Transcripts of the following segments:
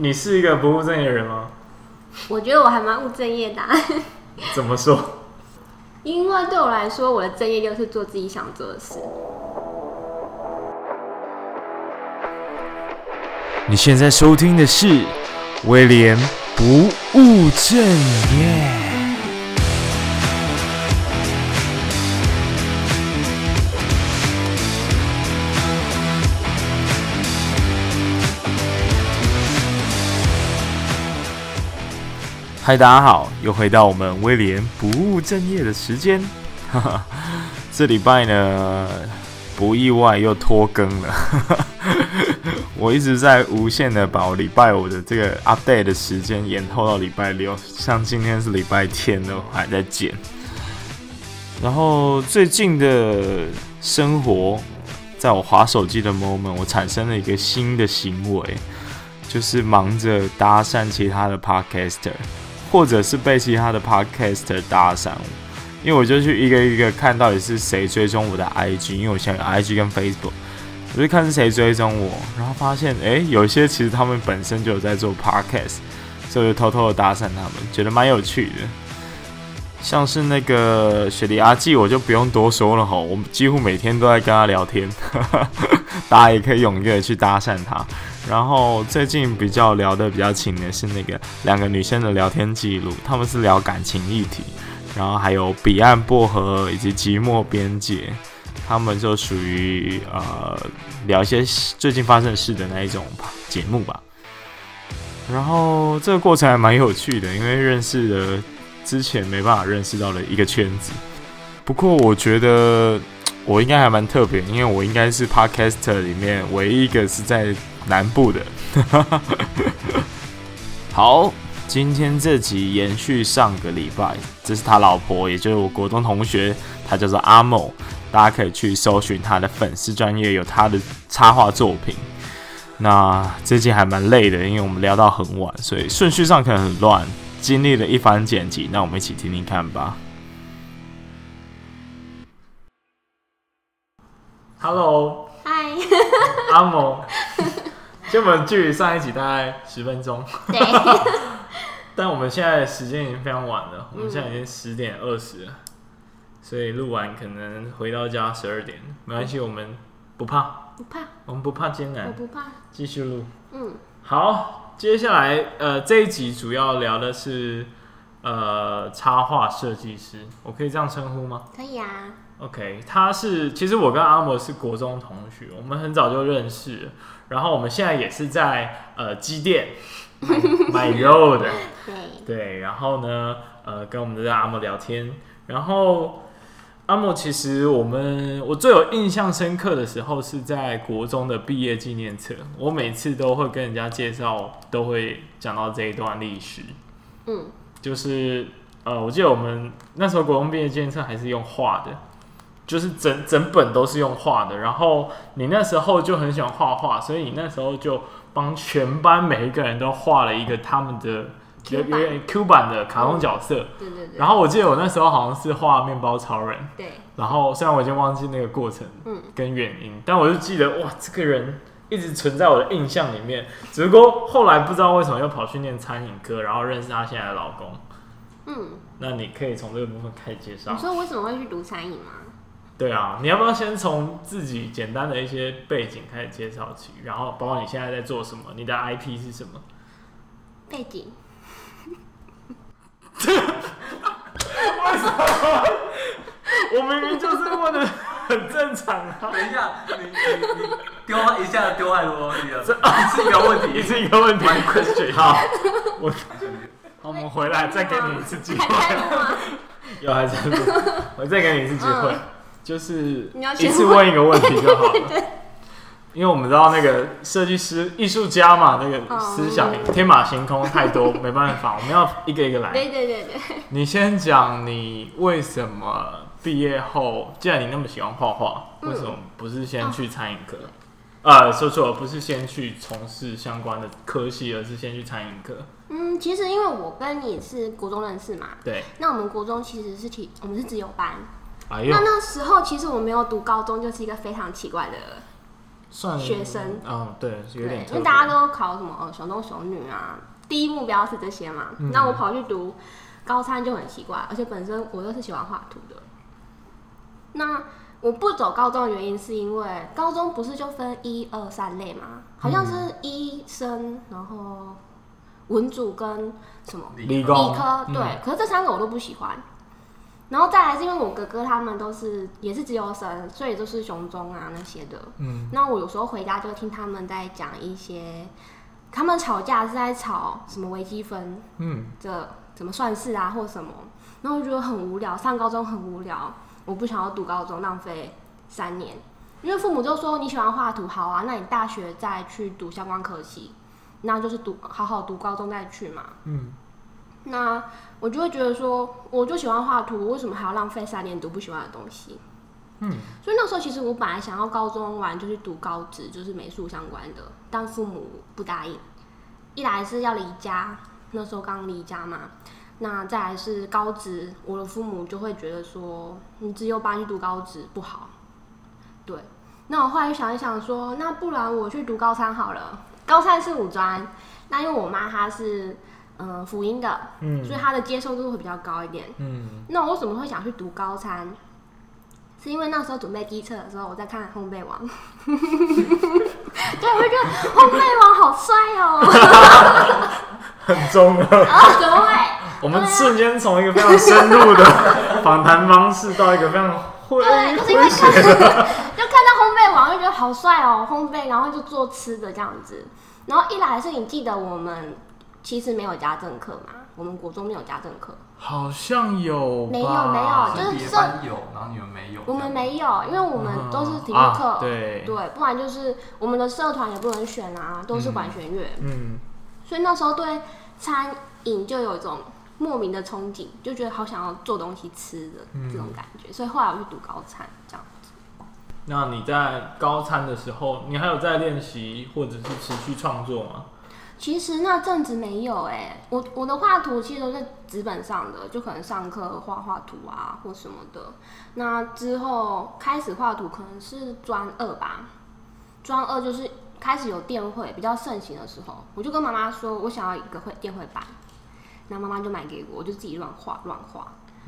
你是一个不务正业的人吗？我觉得我还蛮务正业的啊。怎么说？因为对我来说，我的正业就是做自己想做的事。你现在收听的是威廉不务正业。嗨，大家好，又回到我们威廉不务正业的时间。哈哈，这礼拜呢，不意外又拖更了。我一直在无限的把我礼拜五的这个 update 的时间延后到礼拜六，像今天是礼拜天了，我还在剪。然后最近的生活，在我滑手机的 moment，我产生了一个新的行为，就是忙着搭讪其他的 podcaster。或者是被其他的 podcaster 搭讪，因为我就去一个一个看到底是谁追踪我的 IG，因为我现在有 IG 跟 Facebook，我就看是谁追踪我，然后发现诶，有些其实他们本身就有在做 podcast，所以就偷偷的搭讪他们，觉得蛮有趣的。像是那个雪梨阿纪，我就不用多说了哈，我们几乎每天都在跟他聊天，大家也可以踊跃去搭讪他。然后最近比较聊得比较勤的是那个两个女生的聊天记录，他们是聊感情议题，然后还有彼岸薄荷以及寂寞边界，他们就属于呃聊一些最近发生的事的那一种节目吧。然后这个过程还蛮有趣的，因为认识了之前没办法认识到的一个圈子。不过我觉得我应该还蛮特别，因为我应该是 Podcaster 里面唯一一个是在。南部的，好，今天这集延续上个礼拜，这是他老婆，也就是我国中同学，他叫做阿某，大家可以去搜寻他的粉丝专业，有他的插画作品。那最近还蛮累的，因为我们聊到很晚，所以顺序上可能很乱，经历了一番剪辑，那我们一起听听看吧。Hello，嗨，阿某。就我们距离上一集大概十分钟，对。但我们现在时间已经非常晚了，我们现在已经十点二十了，所以录完可能回到家十二点，没关系，我们不怕，不怕，我们不怕艰难，我不怕，继续录。嗯，好，接下来呃这一集主要聊的是呃插画设计师，我可以这样称呼吗？可以啊。OK，他是其实我跟阿摩是国中同学，我们很早就认识。然后我们现在也是在呃机电 买肉的，对对。然后呢，呃，跟我们的阿莫聊天。然后阿莫其实我们我最有印象深刻的时候是在国中的毕业纪念册，我每次都会跟人家介绍，都会讲到这一段历史。嗯，就是呃，我记得我们那时候国中毕业纪念册还是用画的。就是整整本都是用画的，然后你那时候就很喜欢画画，所以你那时候就帮全班每一个人都画了一个他们的有点 Q 版的卡通角色。对对对。然后我记得我那时候好像是画面包超人。对。然后虽然我已经忘记那个过程，跟原因，但我就记得哇，这个人一直存在我的印象里面。只不过后来不知道为什么又跑去念餐饮科，然后认识他现在的老公。嗯。那你可以从这个部分开始介绍。你说为什么会去读餐饮吗？对啊，你要不要先从自己简单的一些背景开始介绍起，然后包括你现在在做什么，你的 IP 是什么？背景？为什么？我明明就是问的很正常啊！等一下，你你你丢一下丢太多东西了，这 是一个问题，是一个问题。My question，好，我好，我们回来再给你一次机会。有还是我再给你一次机会。就是一次问一个问题就好了，因为我们知道那个设计师、艺术家嘛，那个思想天马行空太多，没办法，我们要一个一个来。对对对对。你先讲你为什么毕业后，既然你那么喜欢画画，为什么不是先去餐饮科？呃，说错了，不是先去从事相关的科系，而是先去餐饮科。嗯，其实因为我跟你是国中认识嘛，对。那我们国中其实是体，我们是自由班。那那时候其实我没有读高中，就是一个非常奇怪的算学生，嗯，对，有点，因为大家都考什么呃雄中雄女啊，第一目标是这些嘛。嗯、那我跑去读高三就很奇怪，而且本身我又是喜欢画图的。那我不走高中的原因是因为高中不是就分一二三类吗？好像是医生，然后文组跟什么理科，对、嗯。可是这三个我都不喜欢。然后再来是因为我哥哥他们都是也是自由生，所以都是雄中啊那些的。嗯。那我有时候回家就听他们在讲一些，他们吵架是在吵什么微积分，嗯，这怎么算式啊或什么，然后我觉得很无聊，上高中很无聊，我不想要读高中，浪费三年。因为父母就说你喜欢画图，好啊，那你大学再去读相关科系，那就是读好好读高中再去嘛。嗯。那我就会觉得说，我就喜欢画图，为什么还要浪费三年读不喜欢的东西？嗯，所以那时候其实我本来想要高中完就去读高职，就是美术相关的，但父母不答应。一来是要离家，那时候刚离家嘛，那再来是高职，我的父母就会觉得说，你只有把你读高职不好。对，那我后来想一想说，那不然我去读高三好了，高三是五专，那因为我妈她是。嗯，辅音的，嗯，所以他的接受度会比较高一点。嗯，那我为什么会想去读高餐？是因为那时候准备机测的时候，我在看烘焙王，对，我就觉得烘焙王好帅哦，很中啊。啊，怎么会？我们瞬间从一个非常深入的访谈方式到一个非常会对，就是因为看，就看到烘焙王就觉得好帅哦，烘焙，然后就做吃的这样子。然后一来是你记得我们。其实没有家政课嘛，我们国中没有家政课，好像有，没有没有，就是社有，然后你们没有，我们没有，因为我们都是体育课、啊，对。对，不然就是我们的社团也不能选啊，都是管弦乐，嗯，所以那时候对餐饮就有一种莫名的憧憬，就觉得好想要做东西吃的这种感觉，嗯、所以后来我去读高餐这样子。那你在高餐的时候，你还有在练习或者是持续创作吗？其实那阵子没有哎、欸，我我的画图其实都是纸本上的，就可能上课画画图啊或什么的。那之后开始画图可能是专二吧，专二就是开始有电绘比较盛行的时候，我就跟妈妈说我想要一个会电绘板，那妈妈就买给我，我就自己乱画乱画。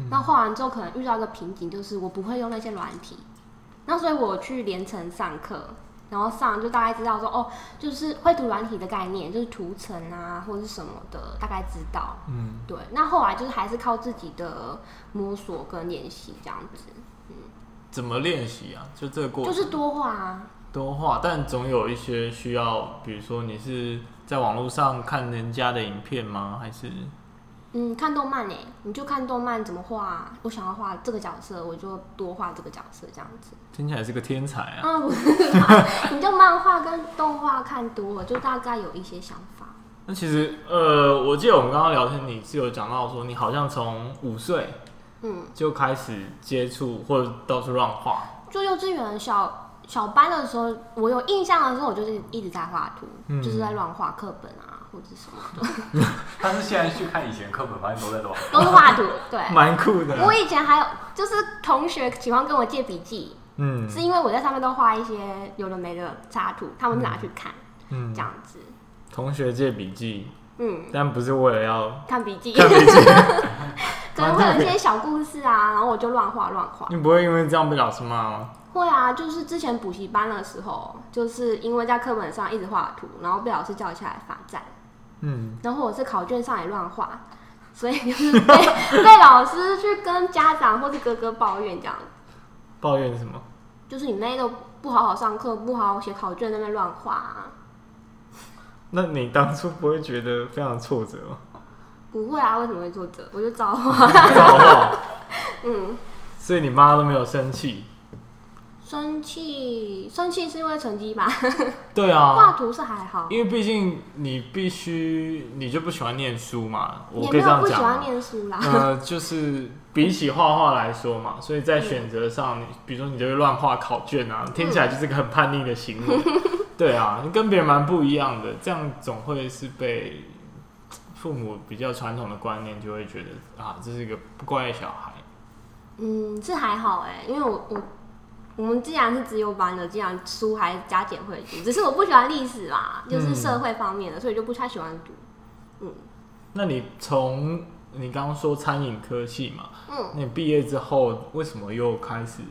那画完之后可能遇到一个瓶颈，就是我不会用那些软体，那所以我去连城上课。然后上就大概知道说哦，就是绘图软体的概念，就是图层啊或者是什么的，大概知道。嗯，对。那后来就是还是靠自己的摸索跟练习这样子。嗯，怎么练习啊？就这个过程就是多画啊，多画。但总有一些需要，比如说你是在网络上看人家的影片吗？还是？嗯，看动漫呢，你就看动漫怎么画，我想要画这个角色，我就多画这个角色，这样子。听起来是个天才啊！啊，不是，你就漫画跟动画看多了，就大概有一些想法。那其实，呃，我记得我们刚刚聊天，你是有讲到说，你好像从五岁，嗯，就开始接触或者到处乱画，就幼稚园小。小班的时候，我有印象的时候，我就是一直在画图，嗯，就是在乱画课本啊，或者什么的。但是现在去看以前课本，发现都在乱，都是画图，对，蛮酷的。我以前还有就是同学喜欢跟我借笔记，嗯，是因为我在上面都画一些有的没的插图，他们拿去看，嗯，这样子。同学借笔记，嗯，但不是为了要看笔记，看笔记，可能会有一些小故事啊，然后我就乱画乱画。你不会因为这样被老师骂吗？会啊，就是之前补习班的时候，就是因为在课本上一直画图，然后被老师叫起来罚站。嗯，然后我是考卷上也乱画，所以就是被 被老师去跟家长或是哥哥抱怨这样。抱怨什么？就是你妹都不好好上课，不好好写考卷，在那边乱画啊。那你当初不会觉得非常挫折吗？不会啊，为什么会挫折？我就照画。照 画。嗯。所以你妈都没有生气。生气，生气是因为成绩吧？对啊，画图是还好，因为毕竟你必须，你就不喜欢念书嘛。我可以这样讲，不喜欢念书啦。呃，就是比起画画来说嘛，所以在选择上，你、嗯、比如说你就会乱画考卷啊，听起来就是个很叛逆的行为。嗯、对啊，你跟别人蛮不一样的，这样总会是被 父母比较传统的观念就会觉得啊，这是一个不乖的小孩。嗯，这还好哎，因为我我。我们既然是自由班的，既然书还加减会读，只是我不喜欢历史啦，就是社会方面的，嗯、所以就不太喜欢读。嗯，那你从你刚刚说餐饮科系嘛，嗯，那你毕业之后为什么又开始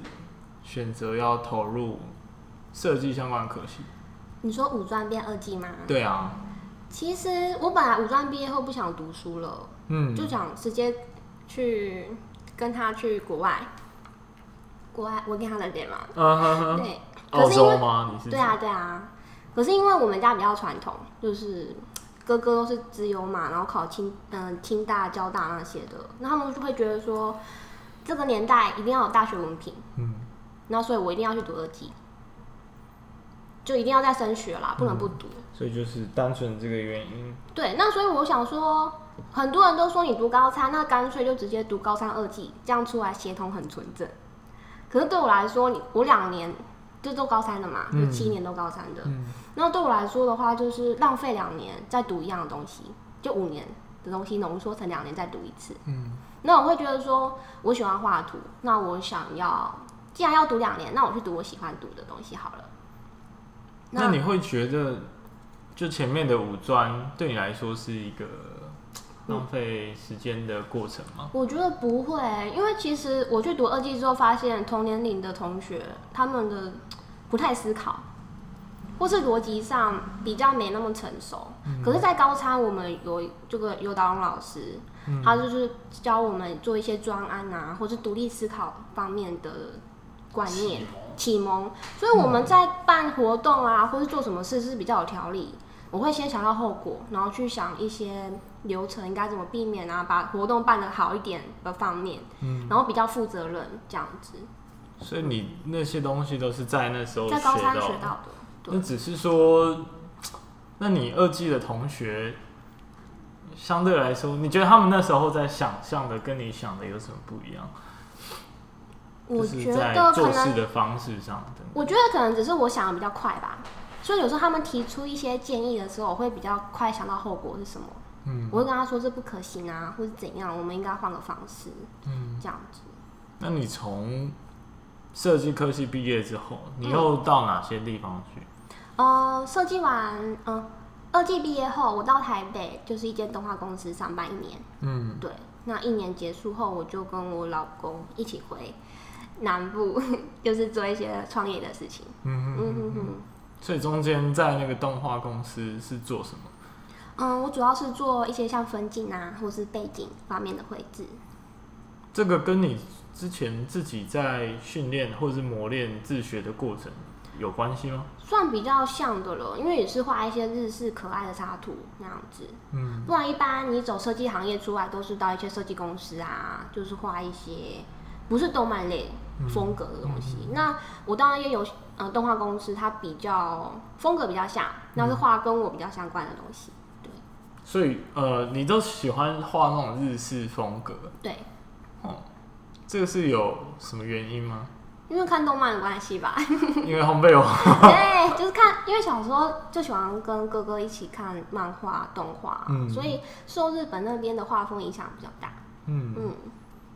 选择要投入设计相关的科系？你说五专变二技吗？对啊。其实我本来五专毕业后不想读书了，嗯，就想直接去跟他去国外。国外我跟他的点嘛，嗯哼哼，对，可是因为吗？你是对啊对啊，可是因为我们家比较传统，就是哥哥都是资优嘛，然后考清嗯清大、交大那些的，那他们就会觉得说这个年代一定要有大学文凭，嗯，那所以我一定要去读二技，就一定要再升学啦，不能不读，嗯，所以就是单纯这个原因。对，那所以我想说，很多人都说你读高三，那干脆就直接读高三二技，这样出来协同很纯正。可是对我来说，你我两年就都高三的嘛，就七年都高三的。嗯，那对我来说的话，就是浪费两年再读一样的东西，就五年的东西浓缩成两年再读一次。嗯，那我会觉得说，我喜欢画图，那我想要，既然要读两年，那我去读我喜欢读的东西好了。那，那你会觉得，就前面的五专对你来说是一个？浪费时间的过程吗？我觉得不会，因为其实我去读二技之后，发现同年龄的同学他们的不太思考，或是逻辑上比较没那么成熟。嗯、可是，在高餐我们有这个有导龙老师，嗯、他就是教我们做一些专案啊，或是独立思考方面的观念启蒙，蒙。所以我们在办活动啊，或是做什么事是比较有条理。我会先想到后果，然后去想一些流程应该怎么避免啊，把活动办得好一点的方面，嗯，然后比较负责任这样子。所以你那些东西都是在那时候在高三学到的。那只是说，那你二季的同学相对来说，你觉得他们那时候在想象的跟你想的有什么不一样？我觉得在做事的方式上，我觉得可能只是我想的比较快吧。所以有时候他们提出一些建议的时候，我会比较快想到后果是什么。嗯，我会跟他说这不可行啊，或者怎样，我们应该换个方式。嗯，这样子。那你从设计科系毕业之后，你又到哪些地方去？嗯、呃，设计完，嗯、呃，二技毕业后，我到台北就是一间动画公司上班一年。嗯，对。那一年结束后，我就跟我老公一起回南部，就是做一些创业的事情。嗯嗯嗯哼哼。所以中间在那个动画公司是做什么？嗯，我主要是做一些像分镜啊，或是背景方面的绘制。这个跟你之前自己在训练或者是磨练自学的过程有关系吗？算比较像的了，因为也是画一些日式可爱的插图那样子。嗯，不然一般你走设计行业出来，都是到一些设计公司啊，就是画一些不是动漫类风格的东西。嗯嗯、那我当然也有。呃，动画公司它比较风格比较像，那是画跟我比较相关的东西，对。所以呃，你都喜欢画那种日式风格？对。哦，这个是有什么原因吗？因为看动漫的关系吧。因为烘焙哦。对，就是看，因为小时候就喜欢跟哥哥一起看漫画、动画，嗯，所以受日本那边的画风影响比较大。嗯嗯。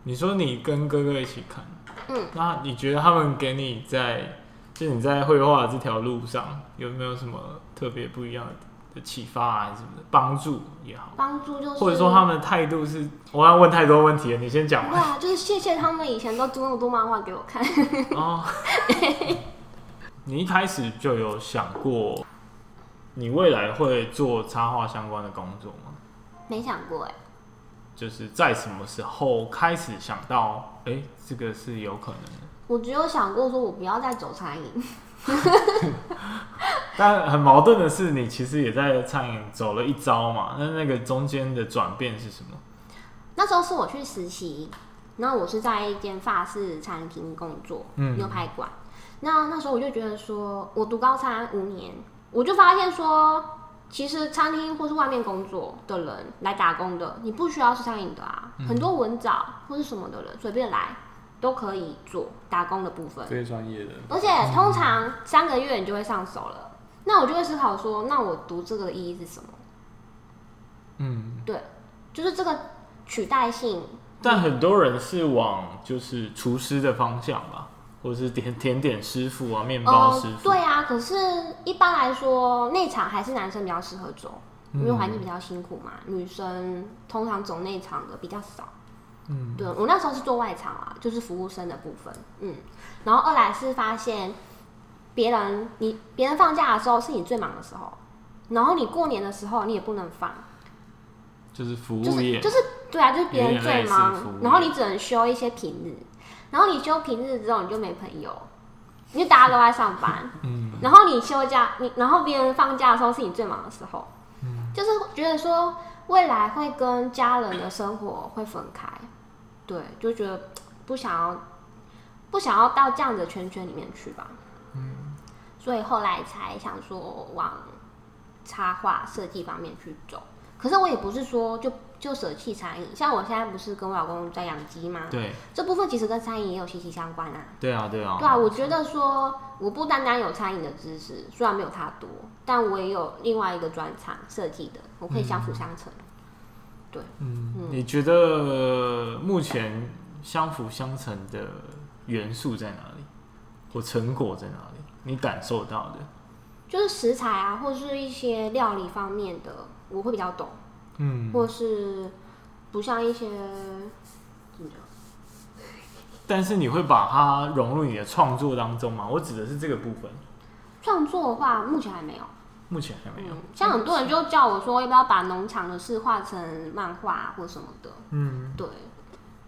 你说你跟哥哥一起看，嗯，那你觉得他们给你在？就你在绘画这条路上有没有什么特别不一样的启发啊，什么的帮助也好？帮助就是，或者说他们的态度是，我要问太多问题了，你先讲。对啊，就是谢谢他们以前都读那么多漫画给我看。哦。你一开始就有想过，你未来会做插画相关的工作吗？没想过哎。就是在什么时候开始想到，哎、欸，这个是有可能的。我只有想过说，我不要再走餐饮。但很矛盾的是，你其实也在餐饮走了一招嘛。那那个中间的转变是什么？那时候是我去实习，然后我是在一间法式餐厅工作，嗯，牛排馆。那那时候我就觉得说，我读高餐五年，我就发现说，其实餐厅或是外面工作的人来打工的，你不需要是餐饮的啊，嗯、很多文藻或是什么的人随便来。都可以做打工的部分，非专业的。而且通常三个月你就会上手了。那我就会思考说，那我读这个的意义是什么？嗯，对，就是这个取代性。但很多人是往就是厨师的方向吧，或者是甜甜点师傅啊，面包师傅。呃、对啊，可是一般来说，内场还是男生比较适合走，因为环境比较辛苦嘛。嗯、女生通常走内场的比较少。嗯，对，我那时候是做外场啊，就是服务生的部分。嗯，然后二来是发现别人你别人放假的时候是你最忙的时候，然后你过年的时候你也不能放，就是服务业，就是、就是、对啊，就是别人最忙，然后你只能休一些平日。然后你休平日之后，你就没朋友，因为大家都在上班。嗯。然后你休假，你然后别人放假的时候是你最忙的时候。嗯。就是觉得说未来会跟家人的生活会分开，对，就觉得不想要不想要到这样的圈圈里面去吧。嗯。所以后来才想说往插画设计方面去走。可是我也不是说就。就舍弃餐饮，像我现在不是跟我老公在养鸡吗？对，这部分其实跟餐饮也有息息相关啊。对啊，对啊。对啊，我觉得说我不单单有餐饮的知识，虽然没有他多，但我也有另外一个专长设计的，我可以相辅相成。嗯、对，嗯，嗯，你觉得目前相辅相成的元素在哪里？或成果在哪里？你感受到的？就是食材啊，或是一些料理方面的，我会比较懂。嗯，或是不像一些怎么讲？但是你会把它融入你的创作当中吗？我指的是这个部分。创作的话，目前还没有。目前还没有。嗯，像很多人就叫我说，要不要把农场的事画成漫画或什么的？嗯，对，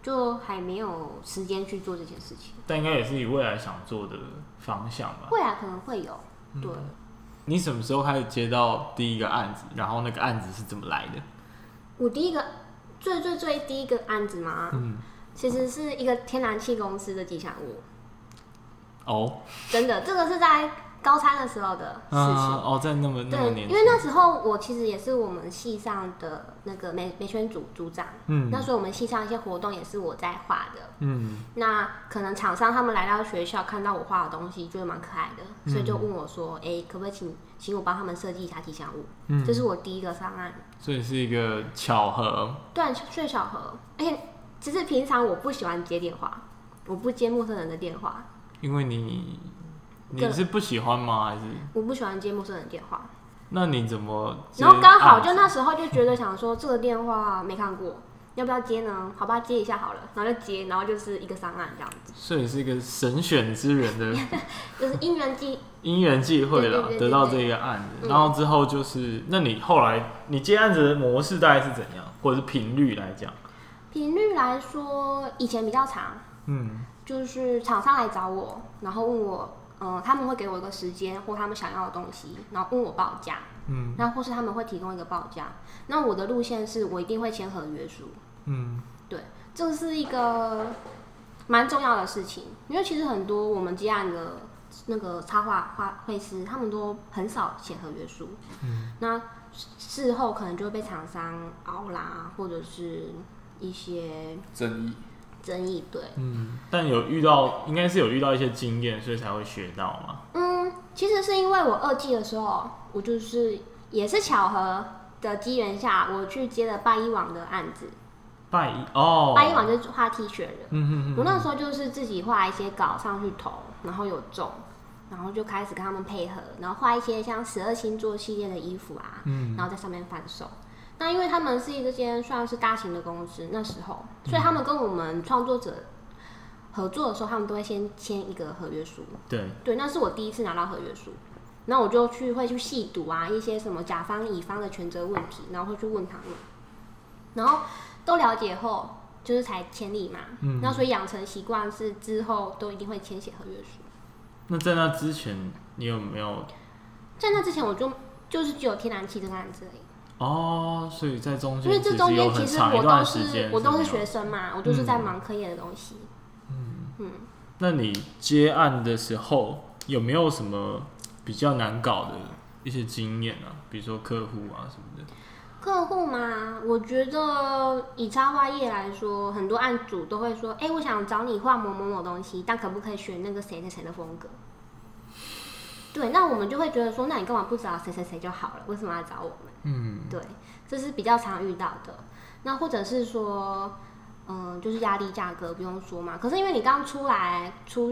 就还没有时间去做这件事情。但应该也是你未来想做的方向吧？未来可能会有。对。嗯，你什么时候开始接到第一个案子？然后那个案子是怎么来的？我第一个最最最第一个案子嘛，嗯，其实是一个天然气公司的吉祥物。哦，真的，这个是在。高三的时候的事情。哦，在那么那么年，因为那时候我其实也是我们系上的那个美美宣组组长，嗯，那时候我们系上一些活动也是我在画的，嗯，那可能厂商他们来到学校看到我画的东西，觉得蛮可爱的，嗯、所以就问我说，哎、欸，可不可以请请我帮他们设计一下吉祥物？嗯，这是我第一个方案，所以是一个巧合，对，最巧合。而且其实平常我不喜欢接电话，我不接陌生人的电话，因为你。你是不喜欢吗？还是我不喜欢接陌生人电话？那你怎么？然后刚好就那时候就觉得想说这个电话没看过，要不要接呢？好吧，接一下好了，然后就接，然后就是一个上岸这样子。所以是一个神选之人的，就是因缘际 因缘际会了，得到这个案子。然后之后就是，那你后来你接案子的模式大概是怎样，或者是频率来讲？频率来说，以前比较长，嗯，就是厂商来找我，然后问我。嗯，他们会给我一个时间或他们想要的东西，然后问我报价。嗯，那或是他们会提供一个报价。那我的路线是我一定会签合约书。嗯，对，这是一个蛮重要的事情，因为其实很多我们接案的那个插画画绘师，他们都很少写合约书。嗯，那事后可能就会被厂商熬啦，或者是一些争议。争议对，嗯，但有遇到，应该是有遇到一些经验，所以才会学到嘛。嗯，其实是因为我二季的时候，我就是也是巧合的机缘下，我去接了拜一网的案子。拜一哦，拜一网就是画 T 恤的。嗯嗯嗯。我那时候就是自己画一些稿上去投，然后有中，然后就开始跟他们配合，然后画一些像十二星座系列的衣服啊，嗯，然后在上面贩售。那因为他们是一间算是大型的公司，那时候，所以他们跟我们创作者合作的时候，他们都会先签一个合约书。对对，那是我第一次拿到合约书，那我就去会去细读啊一些什么甲方乙方的权责问题，然后会去问他们，然后都了解后，就是才签立嘛。嗯。那所以养成习惯是之后都一定会签写合约书。那在那之前，你有没有？在那之前，我就就是只有天然气这个案子而已。哦，所以在中间，因为这中间其实我都是我都是学生嘛，我就是在忙课业的东西。嗯嗯。那你接案的时候有没有什么比较难搞的一些经验啊？比如说客户啊什么的。客户嘛，我觉得以插画业来说，很多案主都会说：“哎、欸，我想找你画某某某东西，但可不可以选那个谁谁谁的风格？”对，那我们就会觉得说：“那你干嘛不找谁谁谁就好了？为什么要找我们？”嗯，对，这是比较常遇到的。那或者是说，嗯，就是压力价格不用说嘛。可是因为你刚出来出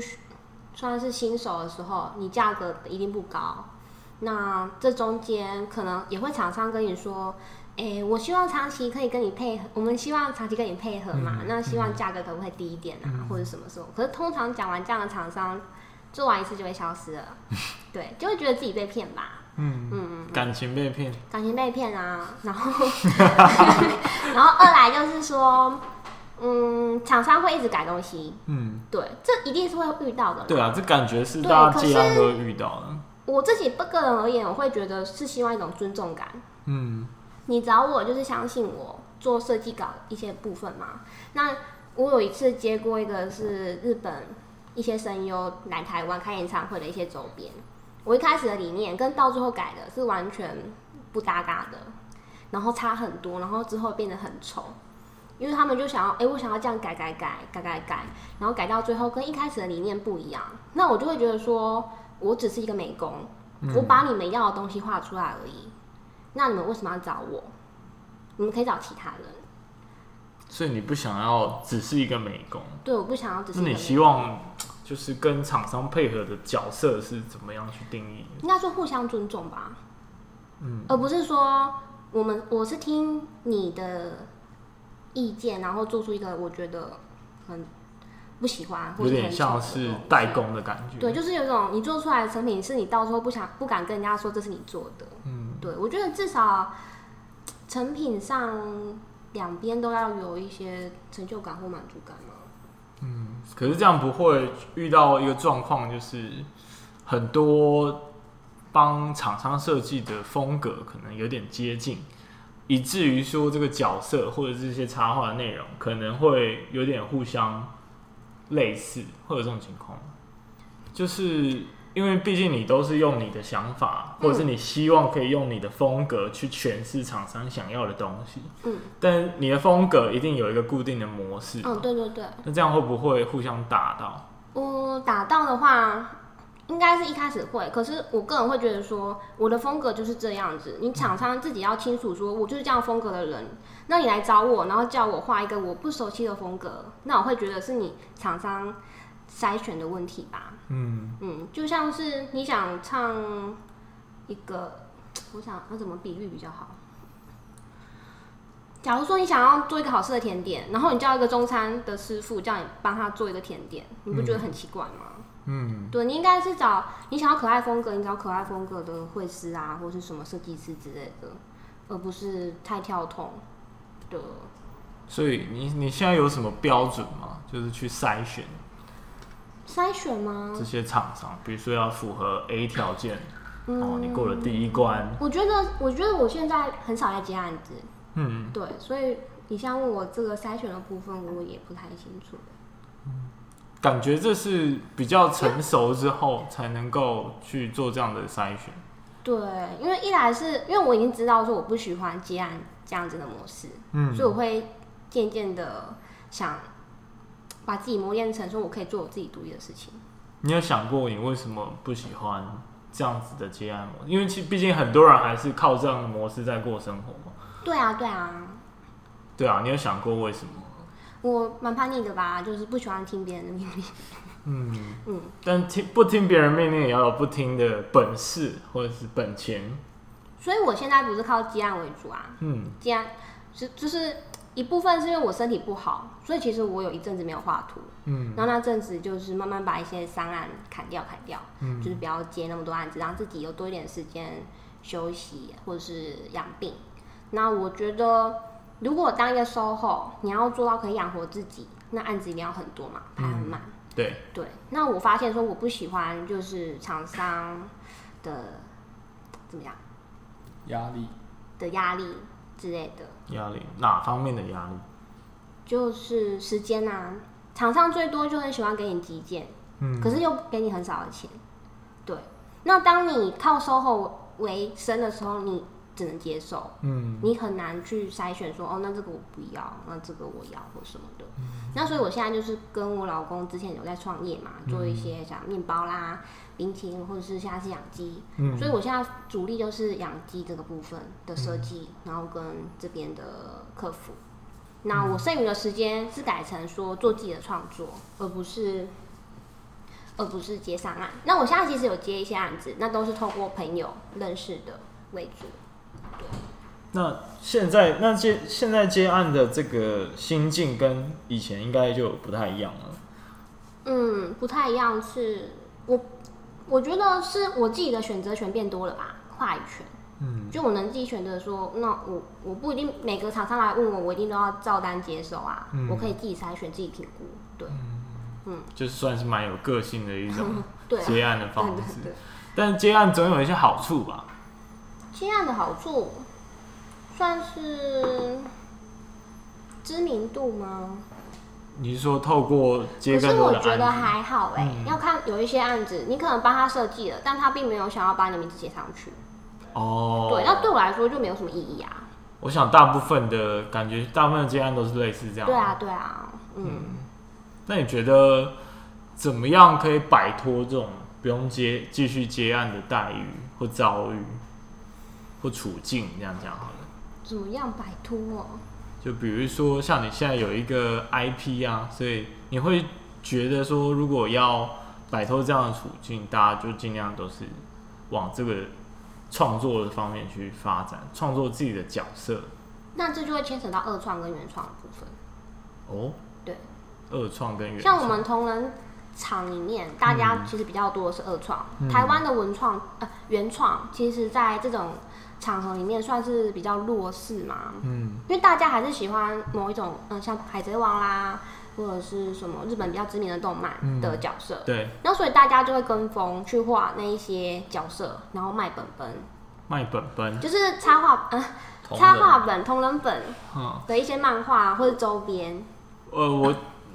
算是新手的时候，你价格一定不高。那这中间可能也会厂商跟你说，哎、欸，我希望长期可以跟你配合，我们希望长期跟你配合嘛，嗯、那希望价格可不可以低一点啊，嗯、或者什么时候？可是通常讲完这样的厂商，做完一次就会消失了，对，就会觉得自己被骗吧。嗯嗯，感情被骗，感情被骗啊，然后 然后二来就是说，嗯，厂商会一直改东西，嗯，对，这一定是会遇到的。对啊，这感觉是大家接案都会遇到的。我自己不个人而言，我会觉得是希望一种尊重感。嗯，你找我就是相信我做设计稿一些部分嘛。那我有一次接过一个是日本一些声优来台湾开演唱会的一些周边。我一开始的理念跟到最后改的是完全不搭嘎的，然后差很多，然后之后变得很丑，因为他们就想要，哎、欸，我想要这样改改改改改改，然后改到最后跟一开始的理念不一样，那我就会觉得说，我只是一个美工，嗯、我把你们要的东西画出来而已，那你们为什么要找我？你们可以找其他人。所以你不想要只是一个美工？对，我不想要只是一个美工。那你希望？就是跟厂商配合的角色是怎么样去定义？应该说互相尊重吧，嗯，而不是说我们我是听你的意见，然后做出一个我觉得很不喜欢，或者有点像是代工的感觉。对，就是有一种你做出来的成品是你到时候不想不敢跟人家说这是你做的，嗯，对，我觉得至少成品上两边都要有一些成就感或满足感嘛。嗯，可是这样不会遇到一个状况，就是很多帮厂商设计的风格可能有点接近，以至于说这个角色或者这些插画的内容可能会有点互相类似，会有这种情况，就是。因为毕竟你都是用你的想法，或者是你希望可以用你的风格去诠释厂商想要的东西。嗯，但你的风格一定有一个固定的模式。嗯，对对对。那这样会不会互相打到？嗯，打到的话，应该是一开始会。可是我个人会觉得说，我的风格就是这样子。你厂商自己要清楚说，我就是这样风格的人。那你来找我，然后叫我画一个我不熟悉的风格，那我会觉得是你厂商筛选的问题吧，嗯嗯，就像是你想唱一个，我想要怎么比喻比较好？假如说你想要做一个好吃的甜点，然后你叫一个中餐的师傅叫你帮他做一个甜点，你不觉得很奇怪吗？嗯，对，你应该是找你想要可爱风格，你找可爱风格的绘师啊，或是什么设计师之类的，而不是太跳痛的。所以你你现在有什么标准吗？就是去筛选。筛选吗？这些厂商，比如说要符合 A 条件，嗯、然后你过了第一关。我觉得，我觉得我现在很少在接案子。嗯，对，所以你像问我这个筛选的部分，我也不太清楚。嗯，感觉这是比较成熟之后才能够去做这样的筛选。对，因为一来是因为我已经知道说我不喜欢接案这样子的模式，嗯，所以我会渐渐的想。把自己磨练成说，我可以做我自己独立的事情。你有想过你为什么不喜欢这样子的接案模式？因为其毕竟很多人还是靠这样的模式在过生活嘛。对啊，对啊，对啊。你有想过为什么？我蛮叛逆的吧，就是不喜欢听别人的命令。嗯 嗯，但听不听别人命令也要有不听的本事或者是本钱。所以我现在不是靠接案为主啊。嗯，接案就就是。一部分是因为我身体不好，所以其实我有一阵子没有画图。嗯，然后那阵子就是慢慢把一些商案砍掉，砍掉，嗯，就是不要接那么多案子，让自己有多一点时间休息或者是养病。那我觉得，如果当一个 SOHO，你要做到可以养活自己，那案子一定要很多嘛，排很满。对对。那我发现说，我不喜欢就是厂商的怎么样？压力的压力。之类的压力，哪方面的压力？就是时间啊，厂商最多就很喜欢给你急件，嗯，可是又给你很少的钱。对，那当你靠 SOHO 为生的时候，你只能接受，嗯，你很难去筛选说，哦，那这个我不要，那这个我要或什么的。嗯，那所以我现在就是跟我老公之前有在创业嘛，做一些像面包啦。冰淇淋，或者是现在是养鸡，嗯，所以我现在主力就是养鸡这个部分的设计，嗯、然后跟这边的客服。那我剩余的时间是改成说做自己的创作，而不是而不是接上案。那我现在其实有接一些案子，那都是透过朋友认识的为主。对。那现在那接现在接案的这个心境跟以前应该就不太一样了。嗯，不太一样是，我我觉得是我自己的选择权变多了吧，话语权。嗯，就我能自己选择说，那我我不一定每个厂商来问我，我一定都要照单接受啊。嗯、我可以自己筛选，自己评估。对，嗯，嗯就算是蛮有个性的一种 接案的方式。但接案总有一些好处吧？接案的好处算是知名度吗？你是说透过接更多的案子？可是我觉得还好哎、欸，嗯、要看有一些案子，你可能帮他设计了，但他并没有想要把你名字写上去。哦，对，那对我来说就没有什么意义啊。我想大部分的感觉，大部分的接案都是类似这样。对啊，对啊，嗯。嗯，那你觉得怎么样可以摆脱这种不用接继续接案的待遇或遭遇或处境？这样讲好了。怎么样摆脱？就比如说，像你现在有一个 IP 啊，所以你会觉得说，如果要摆脱这样的处境，大家就尽量都是往这个创作的方面去发展，创作自己的角色。那这就会牵扯到二创跟原创的部分。哦，对，二创跟原。像我们同仁厂里面，大家其实比较多的是二创。嗯、台湾的文创呃原创，其实在这种。场合里面算是比较弱势嘛，嗯，因为大家还是喜欢某一种，嗯，像海贼王啦，或者是什么日本比较知名的动漫的角色，嗯、对，然后所以大家就会跟风去画那一些角色，然后卖本本，卖本本，就是插画，嗯，插画本、同人本的一些漫画或者周边。呃，我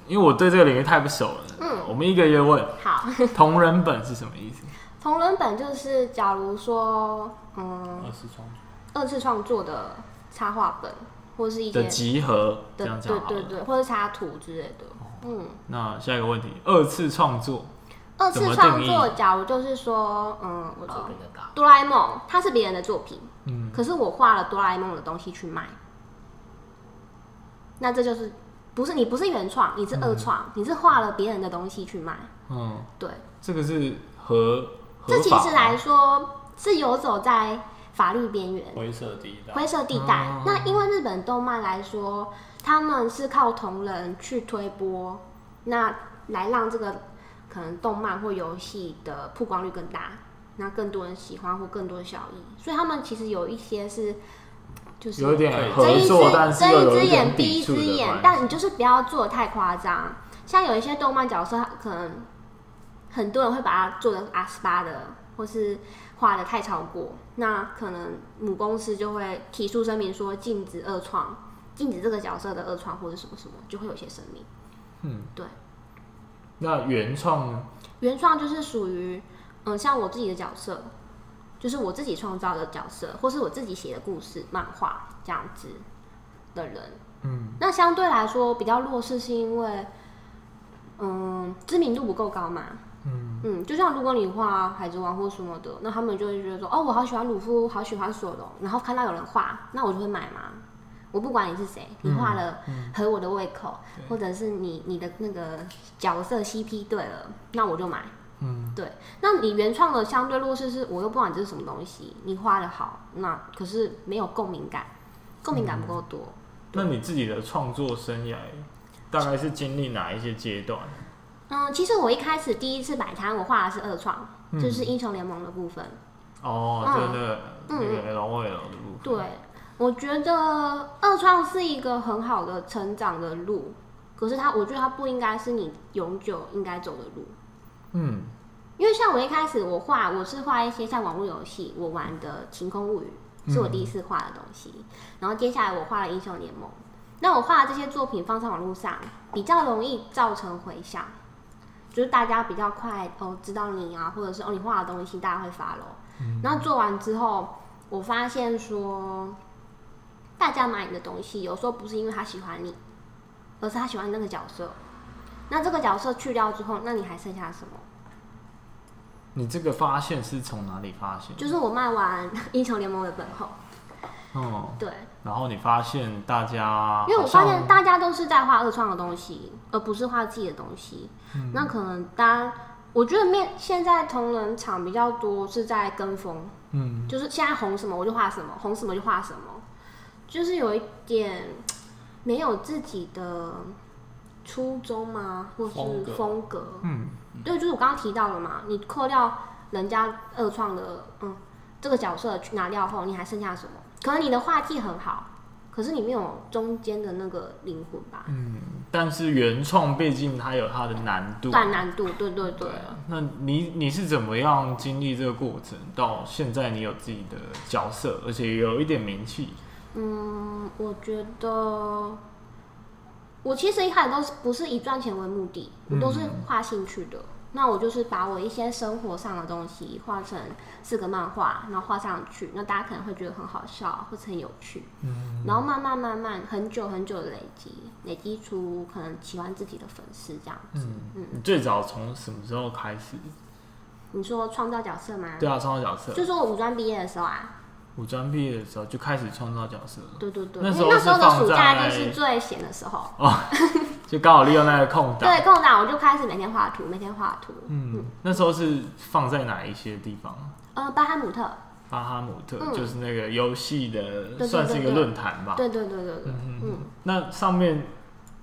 因为我对这个领域太不熟了，嗯，我们一个一个问，好，同人本是什么意思？同人本就是假如说。嗯，二次创作，二次创作的插画本，或是一些集合的，这样对对对，或者插图之类的。嗯，那下一个问题，二次创作，二次创作，假如就是说，嗯，我做哆啦 A 梦，它是别人的作品，嗯，可是我画了哆啦 A 梦的东西去卖，那这就是不是你不是原创，你是二创，你是画了别人的东西去卖，嗯，对，这个是合，这其实来说。是游走在法律边缘，灰色地带。灰色地带。嗯、那因为日本动漫来说，他们是靠同人去推波，那来让这个可能动漫或游戏的曝光率更大，那更多人喜欢或更多的效益。所以他们其实有一些是，就是有点合作，但是有睁一只眼闭一只眼，但你就是不要做的太夸张。像有一些动漫角色，可能很多人会把它做的阿斯巴的，或是。画的太超过，那可能母公司就会提出声明说禁止二创，禁止这个角色的二创或者什么什么，就会有些声明。嗯，对。那原创呢？原创就是属于，嗯，像我自己的角色，就是我自己创造的角色，或是我自己写的故事、漫画这样子的人。嗯，那相对来说比较弱势，是因为，嗯，知名度不够高嘛。嗯嗯，就像如果你画海贼王或什么的，那他们就会觉得说，哦，我好喜欢鲁夫，好喜欢索隆，然后看到有人画，那我就会买嘛。我不管你是谁，你画了合我的胃口，嗯嗯、或者是你你的那个角色 CP 对了，那我就买。嗯，对。那你原创的相对弱势是，我又不管这是什么东西，你画的好，那可是没有共鸣感，共鸣感不够多。嗯、那你自己的创作生涯大概是经历哪一些阶段？嗯，其实我一开始第一次摆摊，我画的是二创，嗯、就是英雄联盟的部分。哦，对对，那个 L O L 的部分。对，我觉得二创是一个很好的成长的路，可是它，我觉得它不应该是你永久应该走的路。嗯，因为像我一开始我画，我是画一些像网络游戏，我玩的《晴空物语》是我第一次画的东西，嗯、然后接下来我画了英雄联盟，那我画的这些作品放在网络上，比较容易造成回响。就是大家比较快哦，知道你啊，或者是哦，你画的东西大家会 follow。嗯。然后做完之后，我发现说，大家买你的东西，有时候不是因为他喜欢你，而是他喜欢那个角色。那这个角色去掉之后，那你还剩下什么？你这个发现是从哪里发现？就是我卖完英雄联盟的本后。哦。对。然后你发现大家，因为我发现大家都是在画二创的东西，而不是画自己的东西。嗯、那可能大家我觉得面现在同人场比较多是在跟风，嗯，就是现在红什么我就画什么，红什么就画什么，就是有一点没有自己的初衷吗？或是风格？风格嗯，对，就是我刚刚提到了嘛，你扣掉人家二创的，嗯，这个角色去拿掉后，你还剩下什么？可能你的画技很好。可是你没有中间的那个灵魂吧？嗯，但是原创毕竟它有它的难度，大难度，对对对。那你你是怎么样经历这个过程？到现在你有自己的角色，而且有一点名气。嗯，我觉得我其实一开始都是不是以赚钱为目的，我都是画兴趣的。嗯那我就是把我一些生活上的东西画成四个漫画，然后画上去，那大家可能会觉得很好笑或者很有趣，嗯，然后慢慢慢慢很久很久的累积，累积出可能喜欢自己的粉丝这样子。嗯，嗯，你最早从什么时候开始？你说创造角色吗？对啊，创造角色。就是我五专毕业的时候啊。五专毕业的时候就开始创造角色了。对对对，那时候那时候的暑假就是最闲的时候。哦，就刚好利用那个空档。对，空档我就开始每天画图，每天画图。嗯，嗯，那时候是放在哪一些地方？呃，巴哈姆特。巴哈姆特、嗯、就是那个游戏的，算是一个论坛吧。对对对对对。嗯。那上面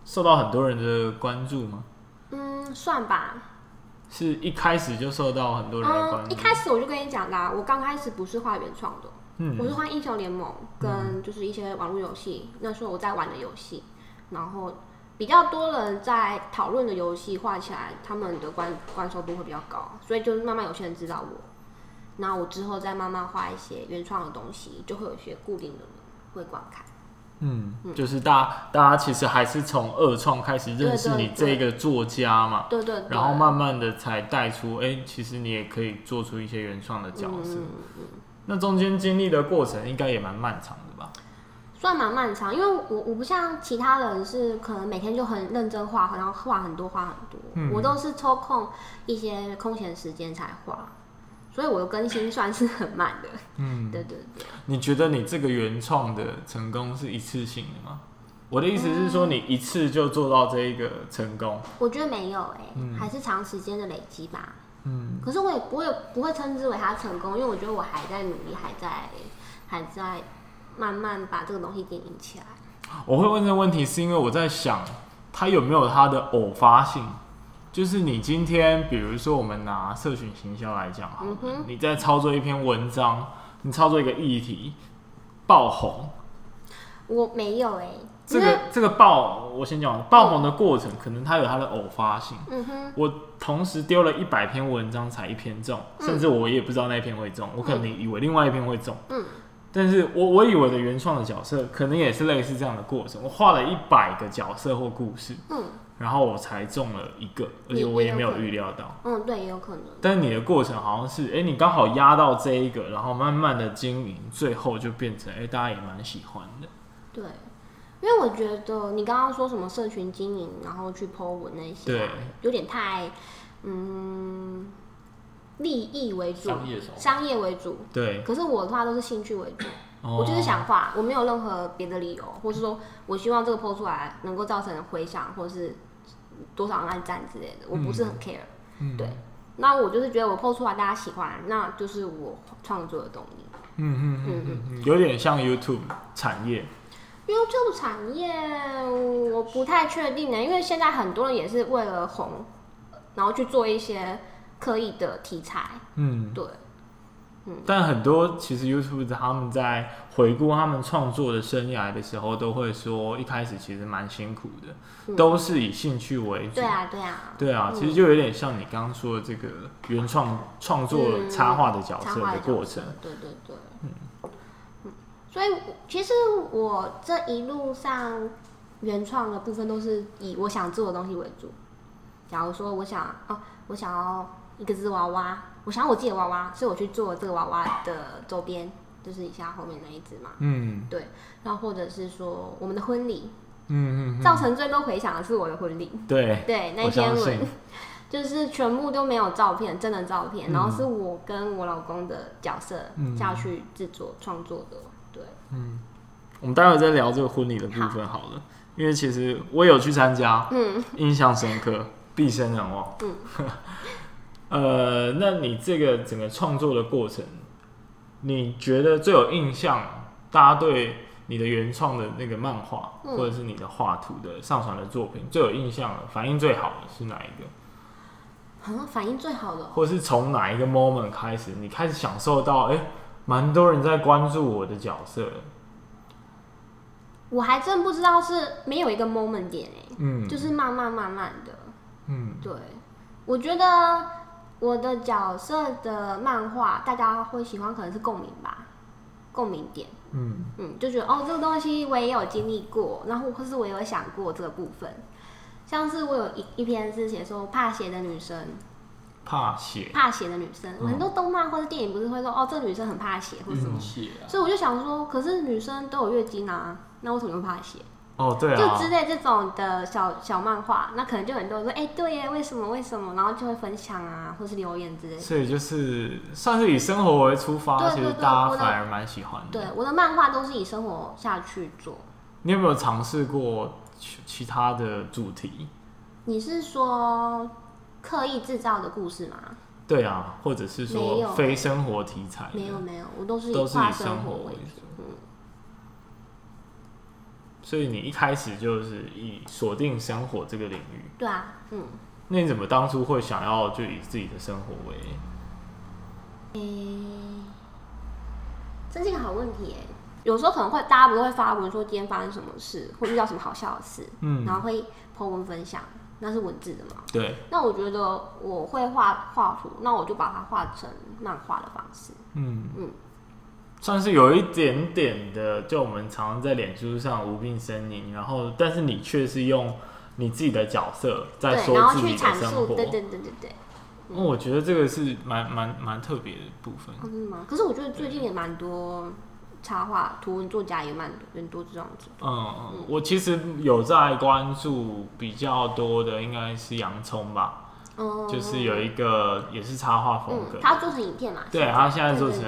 受到很多人的关注吗？嗯，算吧。是一开始就受到很多人的关注。嗯、一开始我就跟你讲啦，我刚开始不是画原创的。嗯、我是画英雄联盟跟就是一些网络游戏，那时候我在玩的游戏，然后比较多人在讨论的游戏画起来，他们的关关注度会比较高，所以就是慢慢有些人知道我，那我之后再慢慢画一些原创的东西，就会有一些固定的人会观看。嗯，就是大家大家其实还是从二创开始认识你这个作家嘛，对对，对，然后慢慢的才带出，哎、欸，其实你也可以做出一些原创的角色。嗯嗯那中间经历的过程应该也蛮漫长的吧？算蛮漫长，因为我我不像其他人是可能每天就很认真画，然后画很多画很多，嗯，我都是抽空一些空闲时间才画，所以我的更新算是很慢的。嗯，对对对。你觉得你这个原创的成功是一次性的吗？我的意思是说，你一次就做到这一个成功？我觉得没有哎、欸嗯，还是长时间的累积吧。嗯，可是我也不会不会称之为他成功，因为我觉得我还在努力，还在还在慢慢把这个东西经营起来。我会问这个问题，是因为我在想，他有没有他的偶发性？就是你今天，比如说我们拿社群行销来讲，好、嗯，你在操作一篇文章，你操作一个议题爆红，我没有哎、欸。这个这个爆，我先讲爆红的过程，可能它有它的偶发性。嗯哼，我同时丢了一百篇文章才一篇中，甚至我也不知道那一篇会中，我可能以为另外一篇会中。嗯，但是我我以为的原创的角色，可能也是类似这样的过程。我画了一百个角色或故事，嗯，然后我才中了一个，而且我也没有预料到。嗯，对，也有可能。但你的过程好像是，哎，你刚好压到这一个，然后慢慢的经营，最后就变成，哎，大家也蛮喜欢的。对。因为我觉得你刚刚说什么社群经营，然后去 po 文那些，对，有点太嗯利益为主，商业，商业为主。对。可是我的话都是兴趣为主，哦、我就是想画，我没有任何别的理由，或是说我希望这个 po 出来能够造成回响，或是多少人按赞之类的，我不是很 care。嗯。对。那我就是觉得我 po 出来大家喜欢，那就是我创作的动力。嗯嗯嗯嗯，有点像 YouTube 产业。YouTube 产业我不太确定呢，因为现在很多人也是为了红，然后去做一些刻意的题材。嗯，对，嗯。但很多其实 YouTube 他们在回顾他们创作的生涯的时候，都会说一开始其实蛮辛苦的，嗯，都是以兴趣为主。对啊，对啊，对啊，其实就有点像你刚刚说的这个原创创作插画的角色的过程。嗯，对对对，嗯。所以，其实我这一路上原创的部分都是以我想做的东西为主。假如说我想哦，我想要一个纸娃娃，我想要我自己的娃娃，所以我去做这个娃娃的周边，就是以下后面那一只嘛。嗯，对。然后或者是说我们的婚礼，嗯嗯，造成最多回响的是我的婚礼。对对，那篇文就是全部都没有照片，真的照片，嗯，然后是我跟我老公的角色下去制作创作的。对，嗯，我们待会再聊这个婚礼的部分好了，好，因为其实我有去参加，嗯，印象深刻，毕生难忘，嗯，呃，那你这个整个创作的过程，你觉得最有印象？大家对你的原创的那个漫画，嗯、或者是你的画图的上传的作品，最有印象的、反应最好的是哪一个？啊，反应最好的，或者是从哪一个 moment 开始，你开始享受到，哎、欸，蛮多人在关注我的角色。我还真不知道是没有一个 moment 点哎、欸，嗯，就是慢慢慢慢的，嗯，对，我觉得我的角色的漫画大家会喜欢，可能是共鸣吧，共鸣点，嗯。嗯，就觉得哦，这个东西我也有经历过，然后或是我也有想过这个部分，像是我有一一篇是写说怕血的女生。怕血，怕血的女生，很多动漫或者电影不是会说哦，这个女生很怕血或者什么，所以我就想说，可是女生都有月经啊，那为什么会怕血？哦，对啊，就之类这种的小小漫画，那可能就很多人说，哎，对耶，为什么？为什么？然后就会分享啊，或是留言之类的。所以就是算是以生活为出发，其实大家反而蛮喜欢的。对，我的漫画都是以生活下去做。你有没有尝试过其其他的主题？你是说？刻意制造的故事吗？对啊，或者是说非生活题材？没有没有，我都是都是以生活为主。嗯，所以你一开始就是以锁定生活这个领域。对啊，嗯。那你怎么当初会想要就以自己的生活为？诶、欸，这是一个好问题诶。有时候可能会大家不是会发文说今天发生什么事，或遇到什么好笑的事，嗯，然后会 po 文分享。那是文字的嘛？对。那我觉得我会画画图，那我就把它画成漫画的方式。嗯嗯，算是有一点点的，就我们常常在脸书上无病呻吟，然后但是你却是用你自己的角色在说自己的生活。对对对对对。嗯，我觉得这个是蛮蛮蛮特别的部分。真的吗？可是我觉得最近也蛮多。插画图文作家也蛮多，多这样子。嗯嗯，我其实有在关注比较多的，应该是洋葱吧。嗯，就是有一个也是插画风格，他做成影片嘛。对，他现在做成，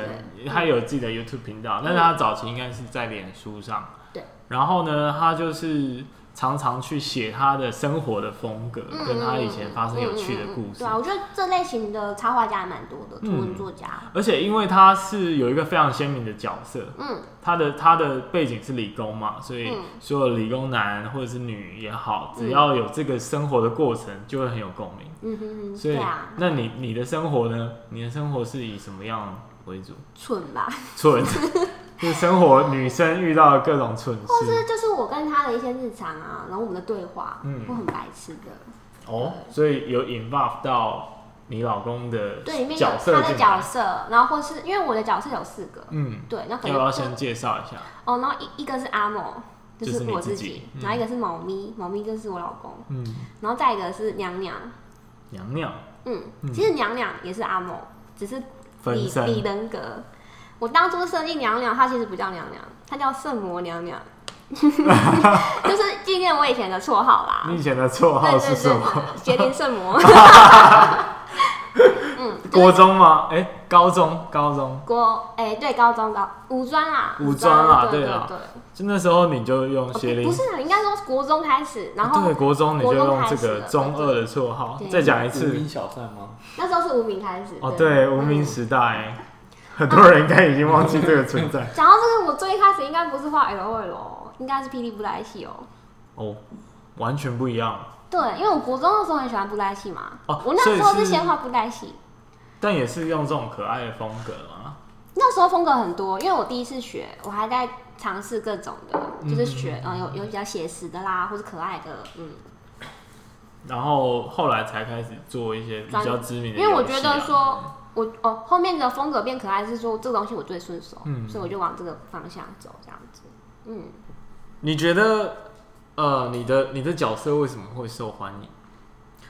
他有自己的 YouTube 频道，但是他早期应该是在脸书上。对。然后呢，他就是。常常去写他的生活的风格，嗯、跟他以前发生有趣的故事。对啊，我觉得这类型的插画家还蛮多的，图文作家。而且因为他是有一个非常鲜明的角色，嗯，他的他的背景是理工嘛，所以所有理工男或者是女也好，只要有这个生活的过程，就会很有共鸣。嗯哼哼。所以，那你你的生活呢？你的生活是以什么样为主？蠢吧。蠢。是生活女生遇到的各种蠢事，或是就是我跟他的一些日常啊，然后我们的对话，嗯，会很白痴的。哦，所以有 involve 到你老公的对里面有他的角色，然后或是因为我的角色有四个，嗯，对，那可能要不要先介绍一下？哦，然后一一个是阿某，就是我自己，然后一个是猫咪，猫咪就是我老公，嗯，然后再一个是娘娘，娘娘，嗯，其实娘娘也是阿莫，只是李李人格。我当初设计娘娘，她其实不叫娘娘，她叫圣魔娘娘，就是纪念我以前的绰号啦。你以前的绰号是什么？邪灵圣魔。嗯，国中吗？哎，高中，高中。国，哎，对，高中高五专啦，五专啦，对啊，对。就那时候你就用邪灵，不是，应该说国中开始，然后对，国中你就用这个中二的绰号。再讲一次，无名小站吗？那时候是无名开始。哦，对，无名时代。很多人应该已经忘记这个存在。讲到这个，我最一开始应该不是画 L O L，应该是霹雳布袋戏哦。哦，完全不一样。对，因为我国中的时候很喜欢布袋戏嘛。哦，我那时候是先画布袋戏。但也是用这种可爱的风格吗？那时候风格很多，因为我第一次学，我还在尝试各种的，就是学，嗯，有有比较写实的啦，或是可爱的，嗯。然后后来才开始做一些比较知名的，因为我觉得说。我哦，后面的风格变可爱是说这个东西我最顺手，嗯，所以我就往这个方向走，这样子。嗯，你觉得呃，你的你的角色为什么会受欢迎？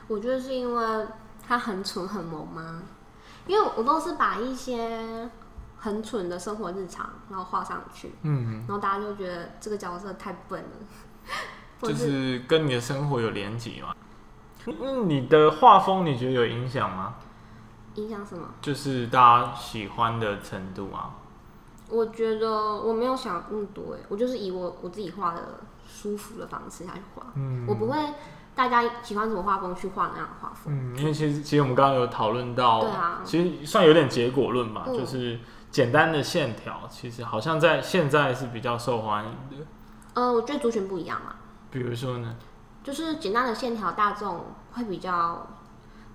我觉得是因为他很蠢很萌吗？因为我都是把一些很蠢的生活日常然后画上去，嗯，然后大家就觉得这个角色太笨了，就是跟你的生活有连结嘛。嗯，你的画风你觉得有影响吗？影响什么？就是大家喜欢的程度啊。我觉得我没有想那么多，哎，我就是以我我自己画的舒服的方式下去画。嗯，我不会大家喜欢什么画风去画那样的画风。嗯，因为其实其实我们刚刚有讨论到，对啊，其实算有点结果论吧，嗯、就是简单的线条，其实好像在现在是比较受欢迎的。呃，我觉得族群不一样嘛。比如说呢？就是简单的线条，大众会比较。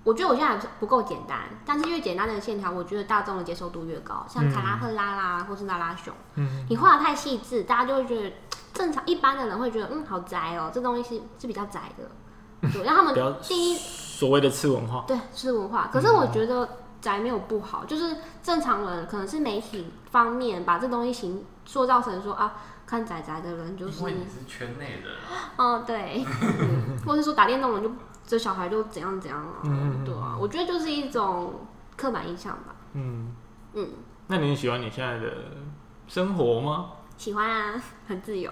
我觉得我现在还不够简单，但是越简单的线条，我觉得大众的接受度越高。像卡拉赫拉啦，嗯、或是拉拉熊，嗯，你画的太细致，大家就会觉得正常一般的人会觉得，嗯，好宅哦，这东西是是比较宅的。对，让他们第一所谓的次文化，对，次文化。可是我觉得宅没有不好，就是正常人可能是媒体方面把这东西形塑造成说啊。看宅宅的人就是，因为你是圈内的，哦对，嗯、或者说打电动人就这小孩就怎样怎样啊，嗯、对啊，我觉得就是一种刻板印象吧。嗯嗯，那你喜欢你现在的生活吗？喜欢啊，很自由。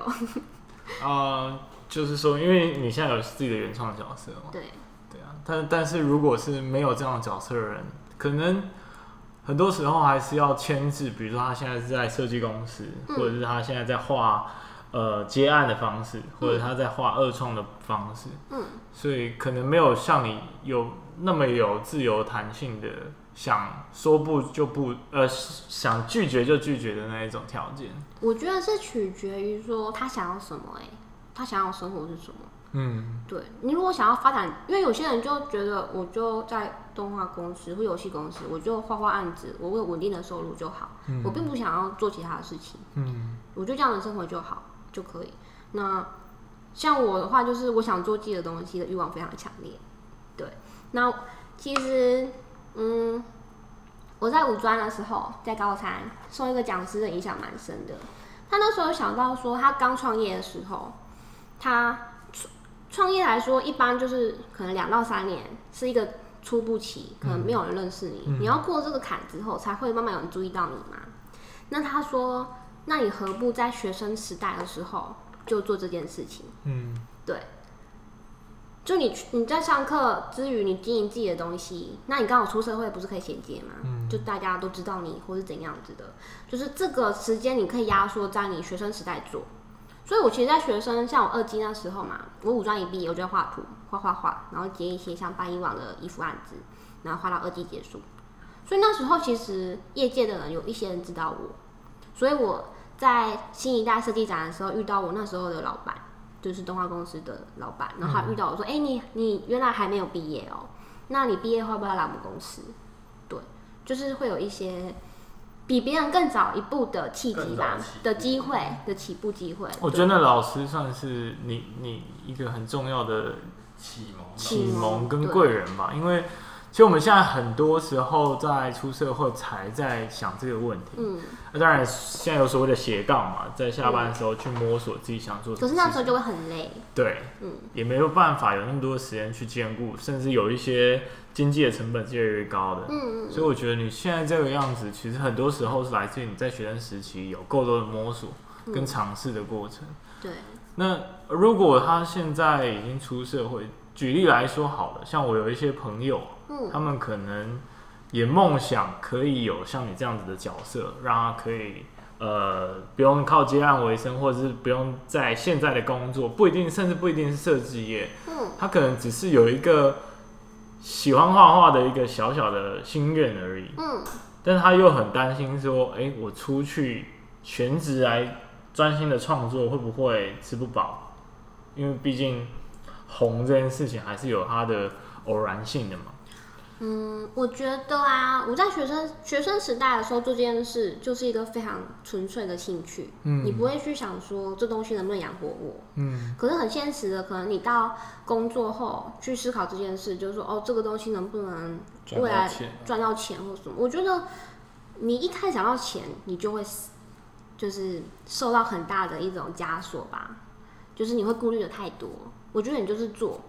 啊、呃，就是说，因为你现在有自己的原创角色嘛。对对啊，但但是如果是没有这样的角色的人，可能。很多时候还是要牵制，比如说他现在是在设计公司，嗯、或者是他现在在画呃接案的方式，或者他在画二创的方式，嗯，所以可能没有像你有那么有自由弹性的，想说不就不，呃，想拒绝就拒绝的那一种条件。我觉得是取决于说他想要什么、欸，哎，他想要生活是什么。嗯，对，你如果想要发展，因为有些人就觉得，我就在动画公司或游戏公司，我就画画案子，我有稳定的收入就好。嗯，我并不想要做其他的事情。嗯，我就这样的生活就好就可以。那像我的话，就是我想做自己的东西的欲望非常强烈。对，那其实，嗯，我在五专的时候，在高三受一个讲师的影响蛮深的。他那时候想到说，他刚创业的时候，他。创业来说，一般就是可能两到三年是一个初步期，可能没有人认识你。嗯、你要过这个坎之后，才会慢慢有人注意到你嘛。那他说，那你何不在学生时代的时候就做这件事情？嗯，对。就你你在上课之余，你经营自己的东西，那你刚好出社会，不是可以衔接吗？嗯，就大家都知道你或是怎样子的，就是这个时间你可以压缩在你学生时代做。所以，我其实，在学生像我二技那时候嘛，我五专一毕业，我就画图、画画画，然后接一些像八一网的衣服案子，然后画到二技结束。所以那时候，其实业界的人有一些人知道我。所以我在新一代设计展的时候遇到我那时候的老板，就是动画公司的老板，然后他遇到我说：“哎、嗯欸，你你原来还没有毕业哦，那你毕业会不会来我们公司？”对，就是会有一些。比别人更早一步的契机吧，的机会的起步机会。我觉得老师算是你你一个很重要的启蒙启蒙跟贵人吧，因为其实我们现在很多时候在出社会才在想这个问题。嗯，那当然现在有所谓的斜杠嘛，在下班的时候去摸索自己想做什么。可是那时候就会很累。对，嗯，也没有办法有那么多时间去兼顾，甚至有一些。经济的成本是越来越高的，嗯，所以我觉得你现在这个样子，其实很多时候是来自于你在学生时期有够多的摸索跟尝试的过程。对。那如果他现在已经出社会，举例来说好了，像我有一些朋友，嗯，他们可能也梦想可以有像你这样子的角色，让他可以呃不用靠接案为生，或者是不用在现在的工作，不一定，甚至不一定是设计业，嗯，他可能只是有一个。喜欢画画的一个小小的心愿而已，嗯，但是他又很担心说，哎、欸，我出去全职来专心的创作会不会吃不饱？因为毕竟红这件事情还是有它的偶然性的嘛。嗯，我觉得啊，我在学生学生时代的时候做这件事，就是一个非常纯粹的兴趣。嗯，你不会去想说这东西能不能养活我。嗯，可是很现实的，可能你到工作后去思考这件事，就是说哦，这个东西能不能未来赚到钱或什么？我觉得你一开始想到钱，你就会就是受到很大的一种枷锁吧，就是你会顾虑的太多。我觉得你就是做。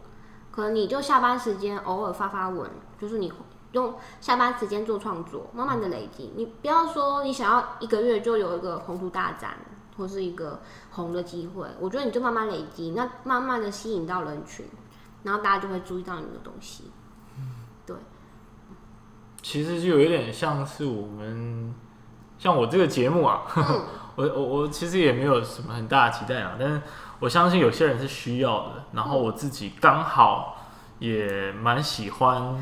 可能你就下班时间偶尔发发文，就是你用下班时间做创作，慢慢的累积。你不要说你想要一个月就有一个宏图大展，或是一个红的机会。我觉得你就慢慢累积，那慢慢的吸引到人群，然后大家就会注意到你的东西。对。其实就有一点像是我们，像我这个节目啊，嗯、我我我其实也没有什么很大的期待啊，但是我相信有些人是需要的，然后我自己刚好也蛮喜欢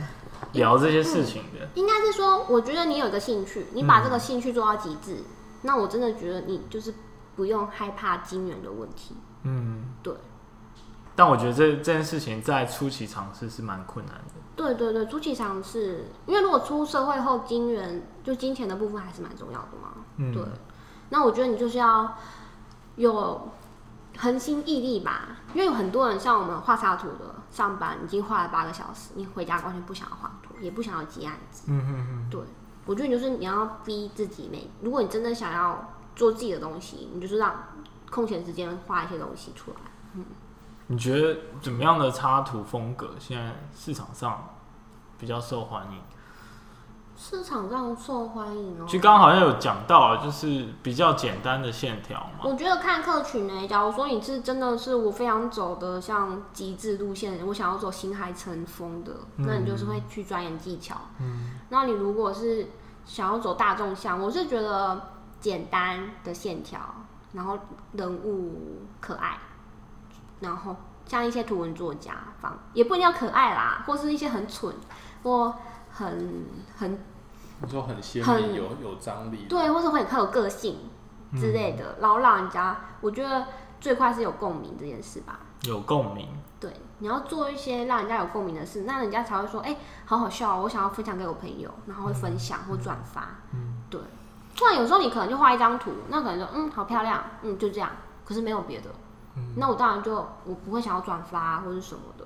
聊这些事情的。应该是说，我觉得你有一个兴趣，你把这个兴趣做到极致，嗯、那我真的觉得你就是不用害怕金元的问题。嗯，对。但我觉得这这件事情在初期尝试是蛮困难的。对对对，初期尝试，因为如果出社会后，金元就金钱的部分还是蛮重要的嘛。嗯，对。那我觉得你就是要有恒心毅力吧，因为有很多人像我们画插图的，上班已经画了八个小时，你回家完全不想要画图，也不想要接案子。嗯嗯嗯。对，我觉得你就是你要逼自己，每如果你真的想要做自己的东西，你就是让空闲时间画一些东西出来。嗯。你觉得怎么样的插图风格现在市场上比较受欢迎？市场上受欢迎哦。其实刚刚好像有讲到，就是比较简单的线条嘛。我觉得看客群呢，假如说你是真的是我非常走的像极致路线，我想要走新海诚风的，嗯、那你就是会去钻研技巧。嗯。那你如果是想要走大众向，我是觉得简单的线条，然后人物可爱。然后像一些图文作家，方也不一定要可爱啦，或是一些很蠢或很很，你说很鲜明、有有张力，对，或者会很有个性之类的，然后让人家我觉得最快是有共鸣这件事吧。有共鸣，对，你要做一些让人家有共鸣的事，那人家才会说，哎、欸，好好笑，我想要分享给我朋友，然后会分享或转发。嗯，对。突然有时候你可能就画一张图，那可能说，嗯，好漂亮，嗯，就这样，可是没有别的。那我当然就我不会想要转发或者什么的，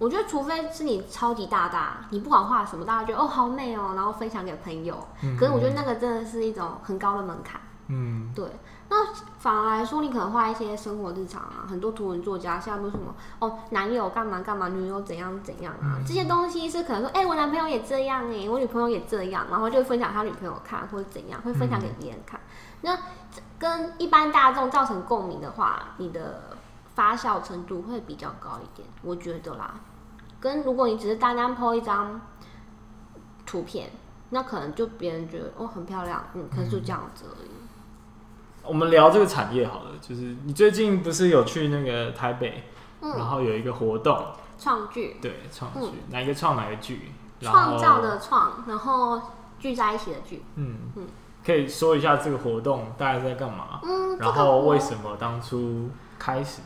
我觉得除非是你超级大大，你不管画什么，大家觉得哦好美哦，然后分享给朋友。嗯，可是我觉得那个真的是一种很高的门槛。嗯，对。那反而来说，你可能画一些生活日常啊，很多图文作家现在都什么哦，男友干嘛干嘛，女友怎样怎样啊，这些东西是可能说，哎，我男朋友也这样哎，我女朋友也这样，然后就分享他女朋友看或者怎样，会分享给别人看。那跟一般大众造成共鸣的话，你的发酵程度会比较高一点，我觉得啦。跟如果你只是单单 po 一张图片，那可能就别人觉得哦很漂亮，嗯，可是就这样子而已。我们聊这个产业好了，就是你最近不是有去那个台北，嗯、然后有一个活动，创剧，对，创剧，嗯、哪一个创哪个剧？创造的创，然后聚在一起的聚，嗯嗯。嗯可以说一下这个活动大概在干嘛？嗯，然后为什么当初开始？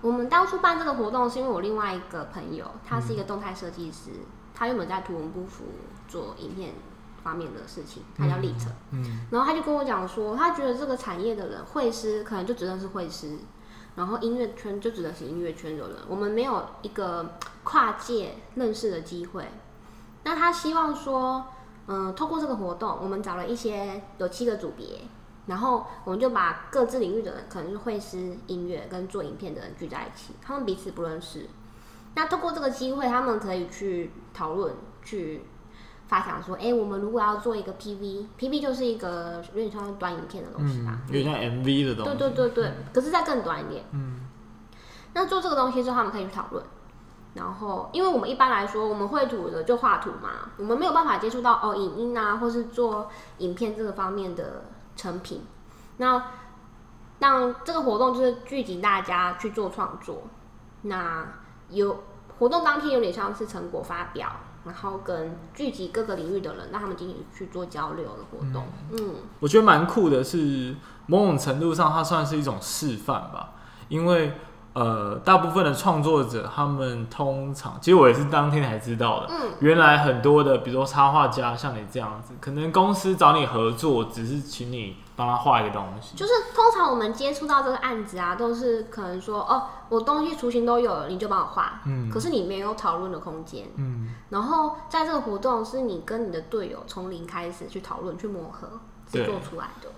我们当初办这个活动是因为我另外一个朋友，他是一个动态设计师，嗯、他原本在图文不符做影片方面的事情，他叫立成。嗯，嗯然后他就跟我讲说，他觉得这个产业的人，绘师可能就只能是绘师，然后音乐圈就只能是音乐圈的人，我们没有一个跨界认识的机会。那他希望说。嗯，透过这个活动，我们找了一些有七个组别，然后我们就把各自领域的人，可能是会师、音乐跟做影片的人聚在一起，他们彼此不认识。那透过这个机会，他们可以去讨论、去发想说，哎、欸，我们如果要做一个 PV，PV 就是一个有点像短影片的东西吧，有点像 MV 的东西。对对对对，嗯、可是再更短一点。嗯。那做这个东西之后，他们可以去讨论。然后，因为我们一般来说，我们绘图的就画图嘛，我们没有办法接触到哦影音啊，或是做影片这个方面的成品。那让这个活动就是聚集大家去做创作。那有活动当天有点像是成果发表，然后跟聚集各个领域的人，让他们进行去做交流的活动。嗯，嗯我觉得蛮酷的，是某种程度上它算是一种示范吧，因为。呃，大部分的创作者，他们通常，其实我也是当天才知道的。嗯，原来很多的，比如说插画家，像你这样子，可能公司找你合作，只是请你帮他画一个东西。就是通常我们接触到这个案子啊，都是可能说，哦，我东西雏形都有了，你就帮我画。嗯。可是你没有讨论的空间。嗯。然后在这个活动，是你跟你的队友从零开始去讨论、去磨合，是做出来的。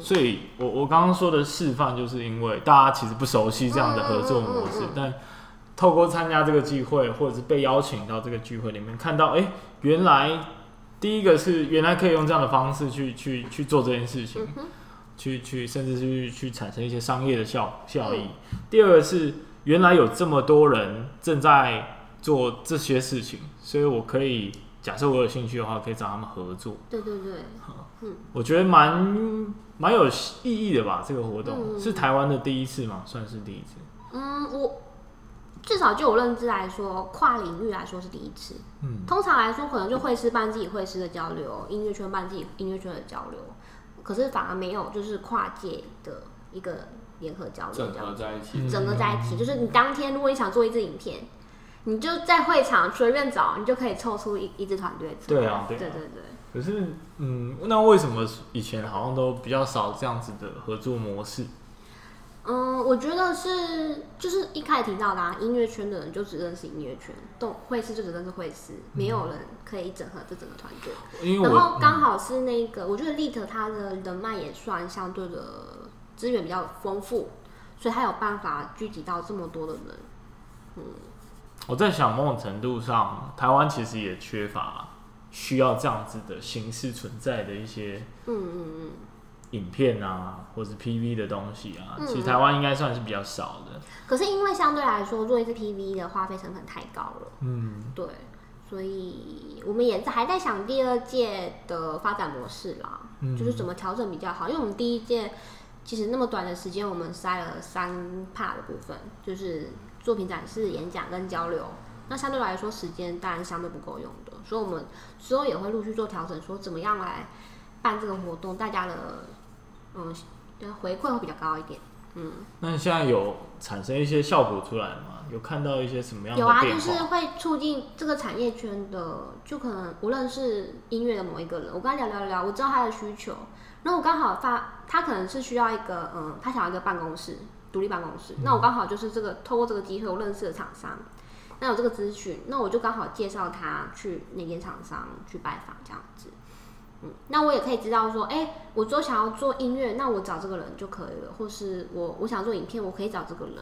所以我我刚刚说的示范，就是因为大家其实不熟悉这样的合作模式，但透过参加这个聚会，或者是被邀请到这个聚会里面，看到哎、欸，原来第一个是原来可以用这样的方式去去去做这件事情，去去甚至去去产生一些商业的效效益。第二个是原来有这么多人正在做这些事情，所以我可以。假设我有兴趣的话，可以找他们合作。对对对，嗯，我觉得蛮蛮有意义的吧？这个活动、嗯、是台湾的第一次吗？算是第一次。嗯，我至少就我认知来说，跨领域来说是第一次。嗯，通常来说可能就会师办自己会师的交流，音乐圈办自己音乐圈的交流，可是反而没有就是跨界的一个联合交流，整合在一起，整合在一起，就是你当天如果你想做一支影片，你就在会场随便找，你就可以凑出一一支团队。对啊，对对对。可是，嗯，那为什么以前好像都比较少这样子的合作模式？嗯，我觉得是，就是一开始提到的啊，音乐圈的人就只认识音乐圈，动会师就只认识会师，没有人可以整合这整个团队。然后刚好是那个，我觉得 Lit 他的人脉也算相对的资源比较丰富，所以他有办法聚集到这么多的人。嗯，我在想某种程度上，台湾其实也缺乏。需要这样子的形式存在的一些，嗯嗯嗯，影片啊，或者是 PV 的东西啊，其实台湾应该算是比较少的。可是因为相对来说，做一次 PV 的花费成本太高了，嗯，对，所以我们也还在想第二届的发展模式啦，嗯，就是怎么调整比较好。因为我们第一届其实那么短的时间，我们塞了三 part 的部分，就是作品展示、演讲跟交流。那相对来说，时间当然相对不够用的，所以我们之后也会陆续做调整，说怎么样来办这个活动，大家的嗯回馈会比较高一点。嗯，那你现在有产生一些效果出来吗？有看到一些什么样的？有啊，就是会促进这个产业圈的，就可能无论是音乐的某一个人，我跟他聊聊聊，我知道他的需求，然后我刚好发，他可能是需要一个嗯，他想要一个办公室，独立办公室，嗯、那我刚好就是这个透过这个机会，我认识的厂商。那有这个资讯，那我就刚好介绍他去那间厂商去拜访，这样子。嗯，那我也可以知道说，哎、欸，我说想要做音乐，那我找这个人就可以了，或是我我想做影片，我可以找这个人。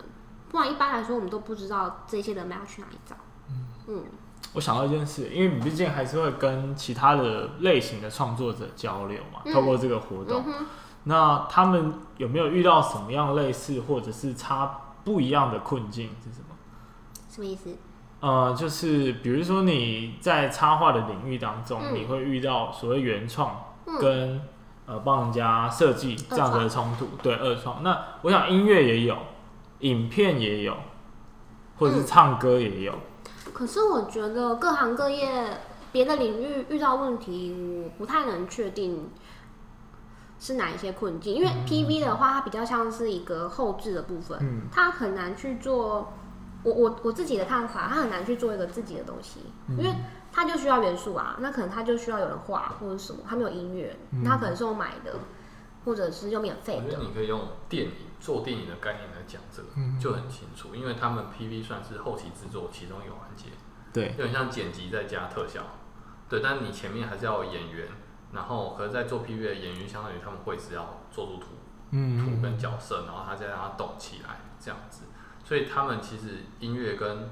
不然一般来说，我们都不知道这些人要去哪里找。嗯嗯。我想到一件事，因为你毕竟还是会跟其他的类型的创作者交流嘛，透过这个活动，嗯、那他们有没有遇到什么样类似或者是差不一样的困境是什么？什么意思？呃，就是比如说你在插画的领域当中，嗯、你会遇到所谓原创跟、嗯、呃帮人家设计这样子的冲突，对二创。那我想音乐也有，影片也有，或者是唱歌也有。嗯、可是我觉得各行各业别的领域遇到问题，我不太能确定是哪一些困境，因为 PV 的话，它比较像是一个后置的部分，嗯、它很难去做。我我我自己的看法，他很难去做一个自己的东西，嗯、因为他就需要元素啊，那可能他就需要有人画或者什么，他没有音乐，嗯、他可能是用买的，或者是用免费的。我觉得你可以用电影做电影的概念来讲这个，嗯、就很清楚，因为他们 PV 算是后期制作其中一个环节，对，有点像剪辑再加特效，对，但是你前面还是要有演员，然后可是在做 PV 的演员，相当于他们会是要做出图，嗯，图跟角色，然后他再让它动起来，这样子。所以他们其实音乐跟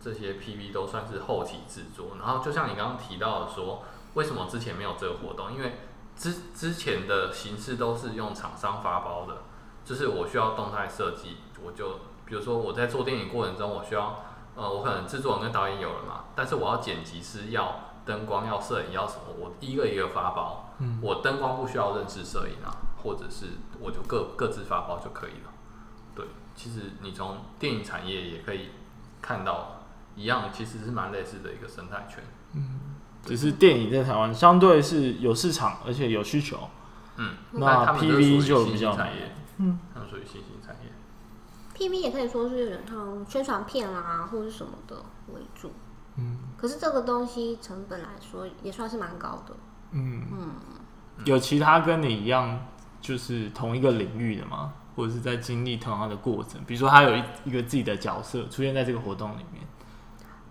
这些 PV 都算是后期制作，然后就像你刚刚提到的说，为什么之前没有这个活动？因为之之前的形式都是用厂商发包的，就是我需要动态设计，我就比如说我在做电影过程中，我需要呃，我可能制作人跟导演有了嘛，但是我要剪辑师要灯光要摄影要什么，我一个一个发包，嗯，我灯光不需要认识摄影啊，或者是我就各各自发包就可以了。其实你从电影产业也可以看到一样，其实是蛮类似的一个生态圈。嗯，只是电影在台湾相对是有市场，而且有需求。嗯，那 PV 就比较产业。嗯，它属于新兴产业。PV 也可以说是有点像宣传片啊，或者什么的为主。嗯，可是这个东西成本来说也算是蛮高的。嗯嗯，有其他跟你一样就是同一个领域的吗？或者是在经历同样的过程，比如说他有一一个自己的角色出现在这个活动里面。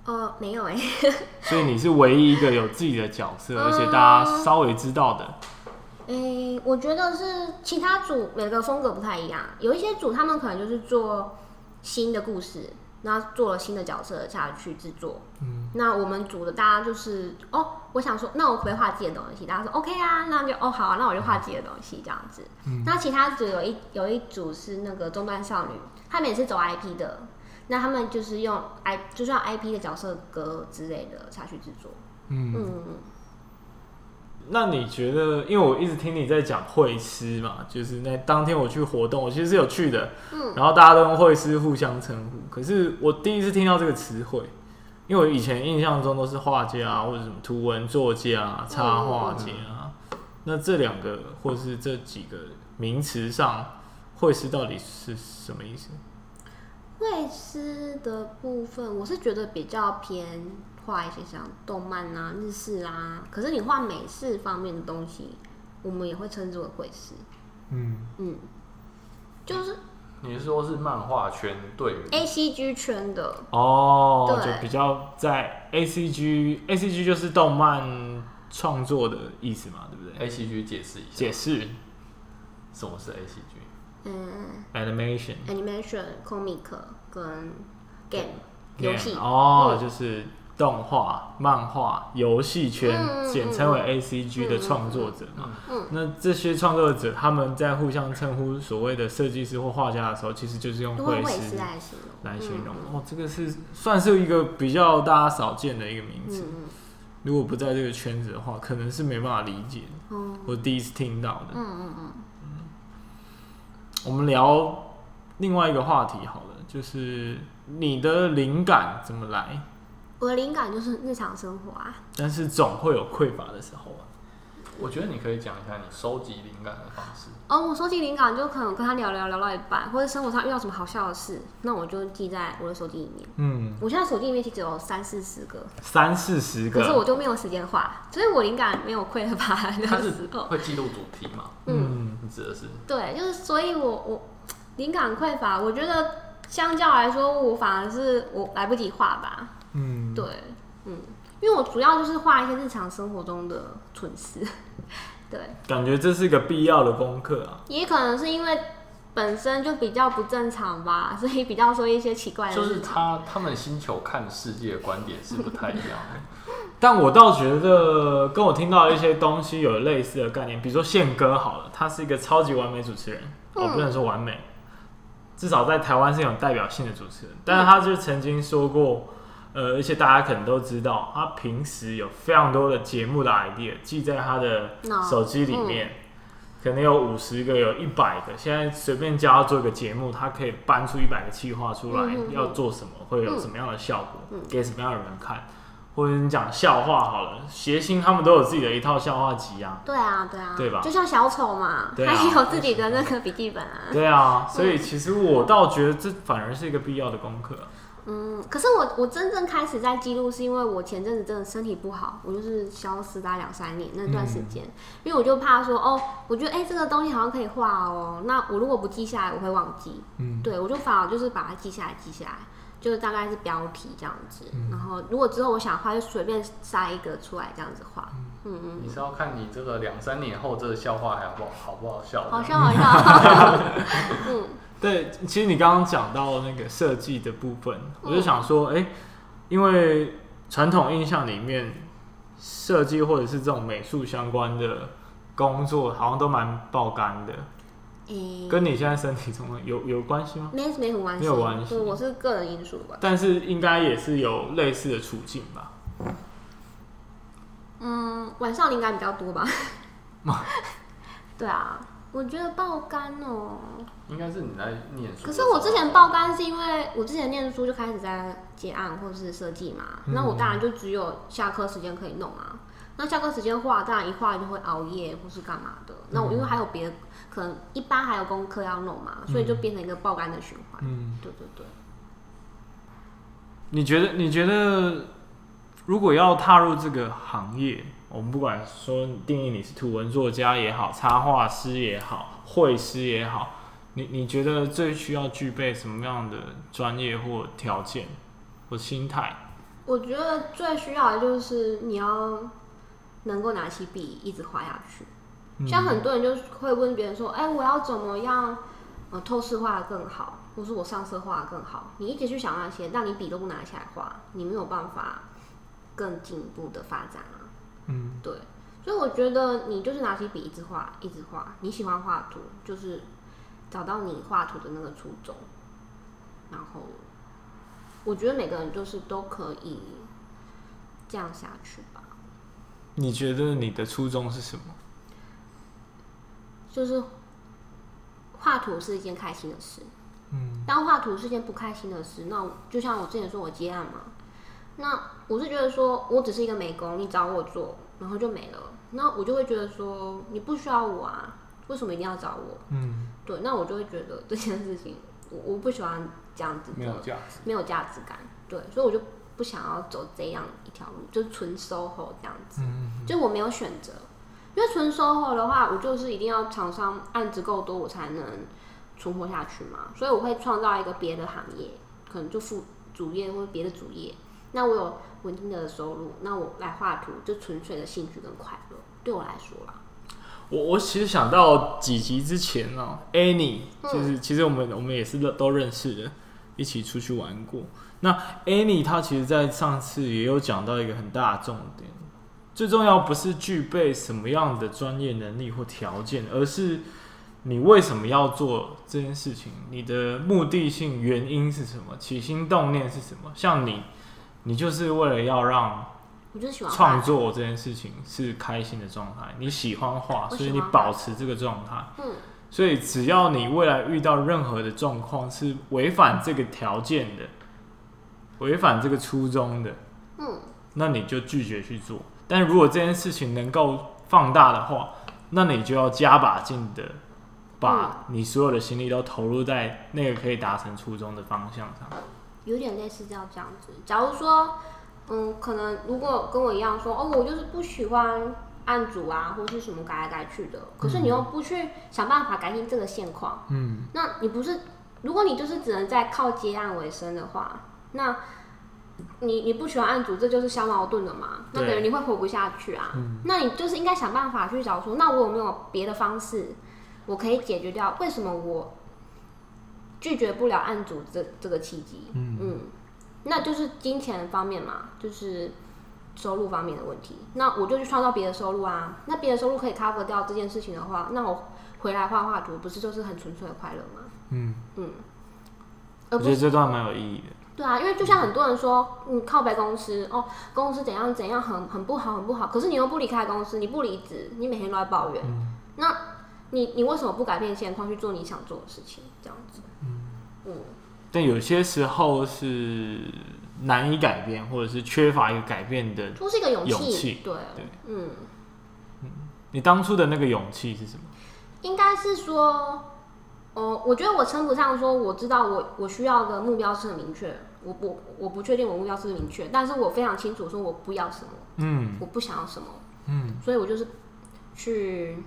呃，没有哎。所以你是唯一一个有自己的角色，而且大家稍微知道的。哎、呃，我觉得是其他组每个风格不太一样，有一些组他们可能就是做新的故事。那做了新的角色下去制作，嗯，那我们组的大家就是哦，我想说，那我可以画自己的东西，大家说 OK 啊，那就哦好啊，那我就画自己的东西这样子。嗯，那其他组有一有一组是那个中端少女，他们也是走 IP 的，那他们就是用 I 就是用 IP 的角色歌之类的下去制作。嗯，嗯。那你觉得，因为我一直听你在讲会师嘛，就是那当天我去活动，我其实是有去的，嗯，然后大家都用会师互相称呼，可是我第一次听到这个词汇，因为我以前印象中都是画家或者什么图文作家、插画家，嗯、那这两个或是这几个名词上，会师到底是什么意思？会师的部分，我是觉得比较偏。画一些像动漫啊、日式啊，可是你画美式方面的东西，我们也会称之为绘师。嗯嗯，就是你是说是漫画圈对 A C G 圈的。哦，就比较在 A C G，A C G 就是动漫创作的意思嘛，对不对？A C G 解释一下，解释。什么是 A C G？嗯，Animation，Animation，Comic 跟 Game 游戏。哦，嗯、就是。动画、漫画、游戏圈，简称为 A C G 的创作者嘛。那这些创作者他们在互相称呼所谓的设计师或画家的时候，其实就是用绘师来形容。哦，这个是算是一个比较大家少见的一个名词。如果不在这个圈子的话，可能是没办法理解。我第一次听到的。嗯嗯嗯。我们聊另外一个话题好了，就是你的灵感怎么来？我的灵感就是日常生活啊，但是总会有匮乏的时候啊。我觉得你可以讲一下你收集灵感的方式。哦，我收集灵感就可能跟他聊聊聊到一半，或者生活上遇到什么好笑的事，那我就记在我的手机里面。嗯，我现在手机里面其实有三四十个，三四十个，可是我就没有时间画，所以我灵感没有匮乏的时候。会记录主题吗？嗯，你指的是？对，就是所以我，我我灵感匮乏，我觉得相较来说，我反而是我来不及画吧。嗯，对，嗯，因为我主要就是画一些日常生活中的蠢事，对，感觉这是一个必要的功课啊。也可能是因为本身就比较不正常吧，所以比较说一些奇怪的。就是他他们星球看世界的观点是不太一样的，但我倒觉得跟我听到一些东西有类似的概念，比如说宪哥好了，他是一个超级完美主持人，我、嗯哦、不能说完美，至少在台湾是有代表性的主持人，但是他就曾经说过。呃，而且大家可能都知道，他平时有非常多的节目的 idea 记在他的手机里面，嗯、可能有五十个，有一百个。现在随便叫他做一个节目，他可以搬出一百个计划出来，嗯、要做什么，会有什么样的效果，嗯、给什么样的人看。或者你讲笑话好了，谐星他们都有自己的一套笑话集啊。对啊，对啊，对吧？就像小丑嘛，他也、啊、有自己的那个笔记本啊。对啊，所以其实我倒觉得这反而是一个必要的功课。嗯，可是我我真正开始在记录，是因为我前阵子真的身体不好，我就是消失大概两三年那段时间，嗯、因为我就怕说哦，我觉得哎、欸、这个东西好像可以画哦，那我如果不记下来，我会忘记。嗯，对，我就反而就是把它记下来，记下来，就是大概是标题这样子，嗯、然后如果之后我想画，就随便塞一个出来这样子画。嗯嗯，你是要看你这个两三年后这个笑话还好不好，好不好笑？好笑好笑。嗯。对，其实你刚刚讲到那个设计的部分，我就想说，哎、欸，因为传统印象里面，设计或者是这种美术相关的工作，好像都蛮爆肝的。欸、跟你现在身体状况有有关系吗？没没什么关系，没有关系。我是个人因素吧。但是应该也是有类似的处境吧？嗯，晚上灵感比较多吧？对啊。我觉得爆肝哦，应该是你在念书。可是我之前爆肝是因为我之前念书就开始在接案或者是设计嘛，嗯、那我当然就只有下课时间可以弄啊。那下课时间画，当然一画就会熬夜或是干嘛的。那我因为还有别的，可能一般还有功课要弄嘛，所以就变成一个爆肝的循环。嗯，对对对。你觉得？你觉得如果要踏入这个行业？我们不管说定义你是图文作家也好，插画师也好，绘师也好，你你觉得最需要具备什么样的专业或条件或心态？我觉得最需要的就是你要能够拿起笔一直画下去。嗯、像很多人就会问别人说：“哎、欸，我要怎么样呃透视画的更好，或是我上色画的更好？”你一直去想那些，但你笔都不拿起来画，你没有办法更进一步的发展啊。嗯，对，所以我觉得你就是拿起笔一直画，一直画。你喜欢画图，就是找到你画图的那个初衷。然后，我觉得每个人就是都可以这样下去吧。你觉得你的初衷是什么？就是画图是一件开心的事。嗯，当画图是件不开心的事，那就像我之前说我接案嘛，那我是觉得说我只是一个美工，你找我做，然后就没了。那我就会觉得说你不需要我啊，为什么一定要找我？嗯，对，那我就会觉得这件事情我我不喜欢这样子，没有价值，没有价值感。对，所以我就不想要走这样一条路，就是纯 SOHO 这样子。嗯嗯，就我没有选择，因为纯 SOHO 的话，我就是一定要厂商案子够多，我才能存活下去嘛。所以我会创造一个别的行业，可能就副主业或者别的主业。那我有稳定的收入，那我来画图就纯粹的兴趣跟快乐，对我来说啦。我我其实想到几集之前呢、喔、Annie 就是、嗯、其实我们我们也是都认识的，一起出去玩过。那 Annie 她其实，在上次也有讲到一个很大的重点，最重要不是具备什么样的专业能力或条件，而是你为什么要做这件事情，你的目的性原因是什么，起心动念是什么？像你，你就是为了要让我就喜欢创作这件事情是开心的状态，你喜欢画，所以你保持这个状态。嗯，所以只要你未来遇到任何的状况是违反这个条件的。违反这个初衷的，嗯，那你就拒绝去做。但如果这件事情能够放大的话，那你就要加把劲的，把你所有的心力都投入在那个可以达成初衷的方向上。有点类似这样这样子。假如说，嗯，可能如果跟我一样说，哦，我就是不喜欢案主啊，或是什么改来改去的，可是你又不去想办法改进这个现况，嗯，那你不是，如果你就是只能在靠接案为生的话。那，你你不喜欢案主，这就是相矛盾的嘛？那等于你会活不下去啊。嗯、那你就是应该想办法去找出，那我有没有别的方式，我可以解决掉？为什么我拒绝不了案主这这个契机？嗯嗯，那就是金钱方面嘛，就是收入方面的问题。那我就去创造别的收入啊。那别的收入可以 cover 掉这件事情的话，那我回来画画图，不是就是很纯粹的快乐吗？嗯嗯，我觉得这段蛮有意义的。对啊，因为就像很多人说，你靠白公司哦，公司怎样怎样很很不好很不好，可是你又不离开公司，你不离职，你每天都在抱怨，嗯、那你你为什么不改变现况去做你想做的事情？这样子，但有些时候是难以改变，或者是缺乏一个改变的，就是一个勇气，勇气，对对，嗯嗯，你当初的那个勇气是什么？应该是说。哦，我觉得我称不上说我知道我我需要的目标是很明确，我我我不确定我目标是明确，但是我非常清楚说我不要什么，嗯，我不想要什么，嗯，所以我就是去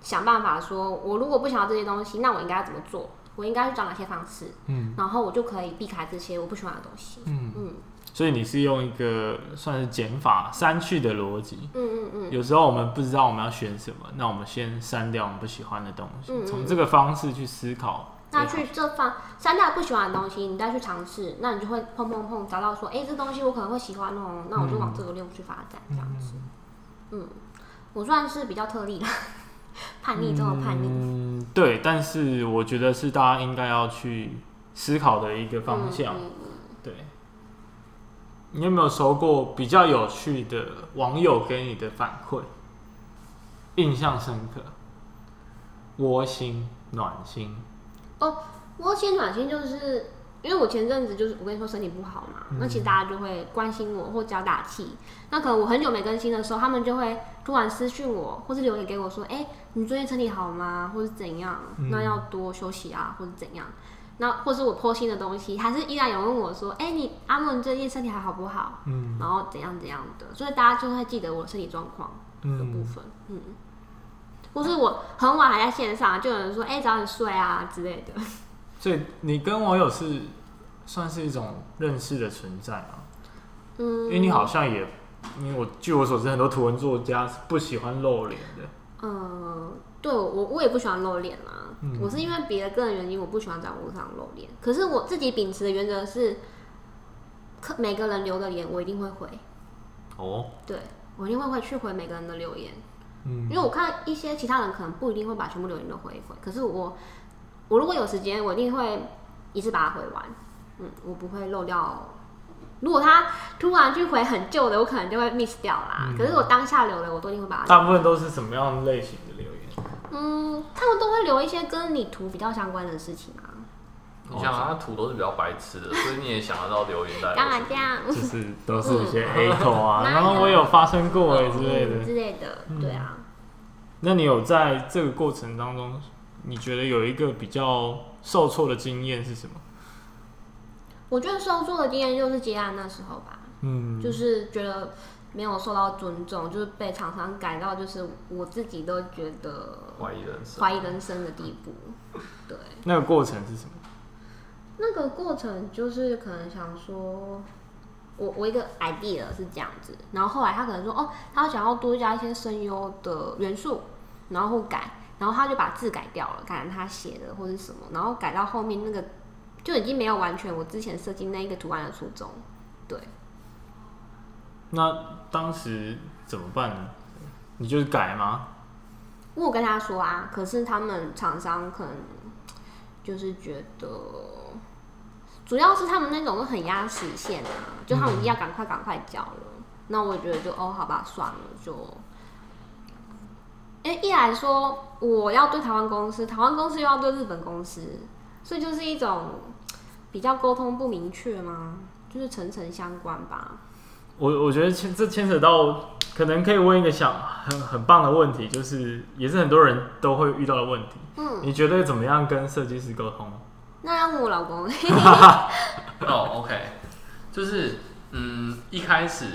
想办法说，我如果不想要这些东西，那我应该怎么做？我应该去找哪些方式？嗯，然后我就可以避开这些我不喜欢的东西，嗯嗯。所以你是用一个算是减法删去的逻辑，嗯嗯嗯。有时候我们不知道我们要选什么，那我们先删掉我们不喜欢的东西，从、嗯嗯、这个方式去思考。那去这方删掉不喜欢的东西，你再去尝试，那你就会碰碰碰找到说，哎、欸，这东西我可能会喜欢哦，那我就往这个路去发展，这样子。嗯，我算是比较特例啦，叛逆中的叛逆。嗯，对，但是我觉得是大家应该要去思考的一个方向，嗯嗯、对。你有没有收过比较有趣的网友给你的反馈？印象深刻，窝心暖心。哦，窝心暖心就是因为我前阵子就是我跟你说身体不好嘛，嗯、那其实大家就会关心我或加打气。那可能我很久没更新的时候，他们就会突然私讯我，或是留言给我说：“哎、欸，你最近身体好吗？或是怎样？嗯、那要多休息啊，或是怎样？”那或是我剖新的东西，还是依然有问我说：“哎、欸，你阿莫，你最近身体还好不好？”嗯，然后怎样怎样的，所以大家就会记得我身体状况的部分。嗯，嗯，或是我很晚还在线上，就有人说：“哎、欸，早点睡啊之类的。”所以你跟网友是算是一种认识的存在啊？嗯，因为你好像也，因为我据我所知，很多图文作家是不喜欢露脸的。嗯，对我我也不喜欢露脸啊。嗯、我是因为别的个人原因，我不喜欢在网络上露脸。可是我自己秉持的原则是，每个人留的言我一定会回。哦，对，我一定会回去回每个人的留言。嗯，因为我看一些其他人可能不一定会把全部留言都回一回，可是我我如果有时间，我一定会一次把它回完。嗯，我不会漏掉如果他突然去回很旧的，我可能就会 miss 掉啦。嗯、可是我当下留的，我都一定会把它。大部分都是什么样类型的留言？嗯，他们都会留一些跟你图比较相关的事情啊。你想他图都是比较白痴的，所以你也想得到留言在。干嘛这样？就是都是一些黑头啊，然后我有发生过哎之类的之类的，对啊。那你有在这个过程当中，你觉得有一个比较受挫的经验是什么？我觉得受挫的经验就是接案那时候吧，嗯，就是觉得没有受到尊重，就是被厂商改到就是我自己都觉得怀疑人生、怀疑人生的地步。对，那个过程是什么？那个过程就是可能想说，我我一个 idea 是这样子，然后后来他可能说，哦，他想要多加一些声优的元素，然后改，然后他就把字改掉了，改成他写的或者什么，然后改到后面那个。就已经没有完全我之前设计那一个图案的初衷，对。那当时怎么办呢？你就是改吗？我跟他说啊，可是他们厂商可能就是觉得，主要是他们那种都很压时限啊，就他们一定要赶快赶快交了。嗯、那我觉得就哦，好吧，算了，就。哎，一来说我要对台湾公司，台湾公司又要对日本公司。所以就是一种比较沟通不明确吗？就是层层相关吧。我我觉得牵这牵扯到，可能可以问一个想很很棒的问题，就是也是很多人都会遇到的问题。嗯，你觉得怎么样跟设计师沟通？那要问我老公。哦，OK，就是嗯，一开始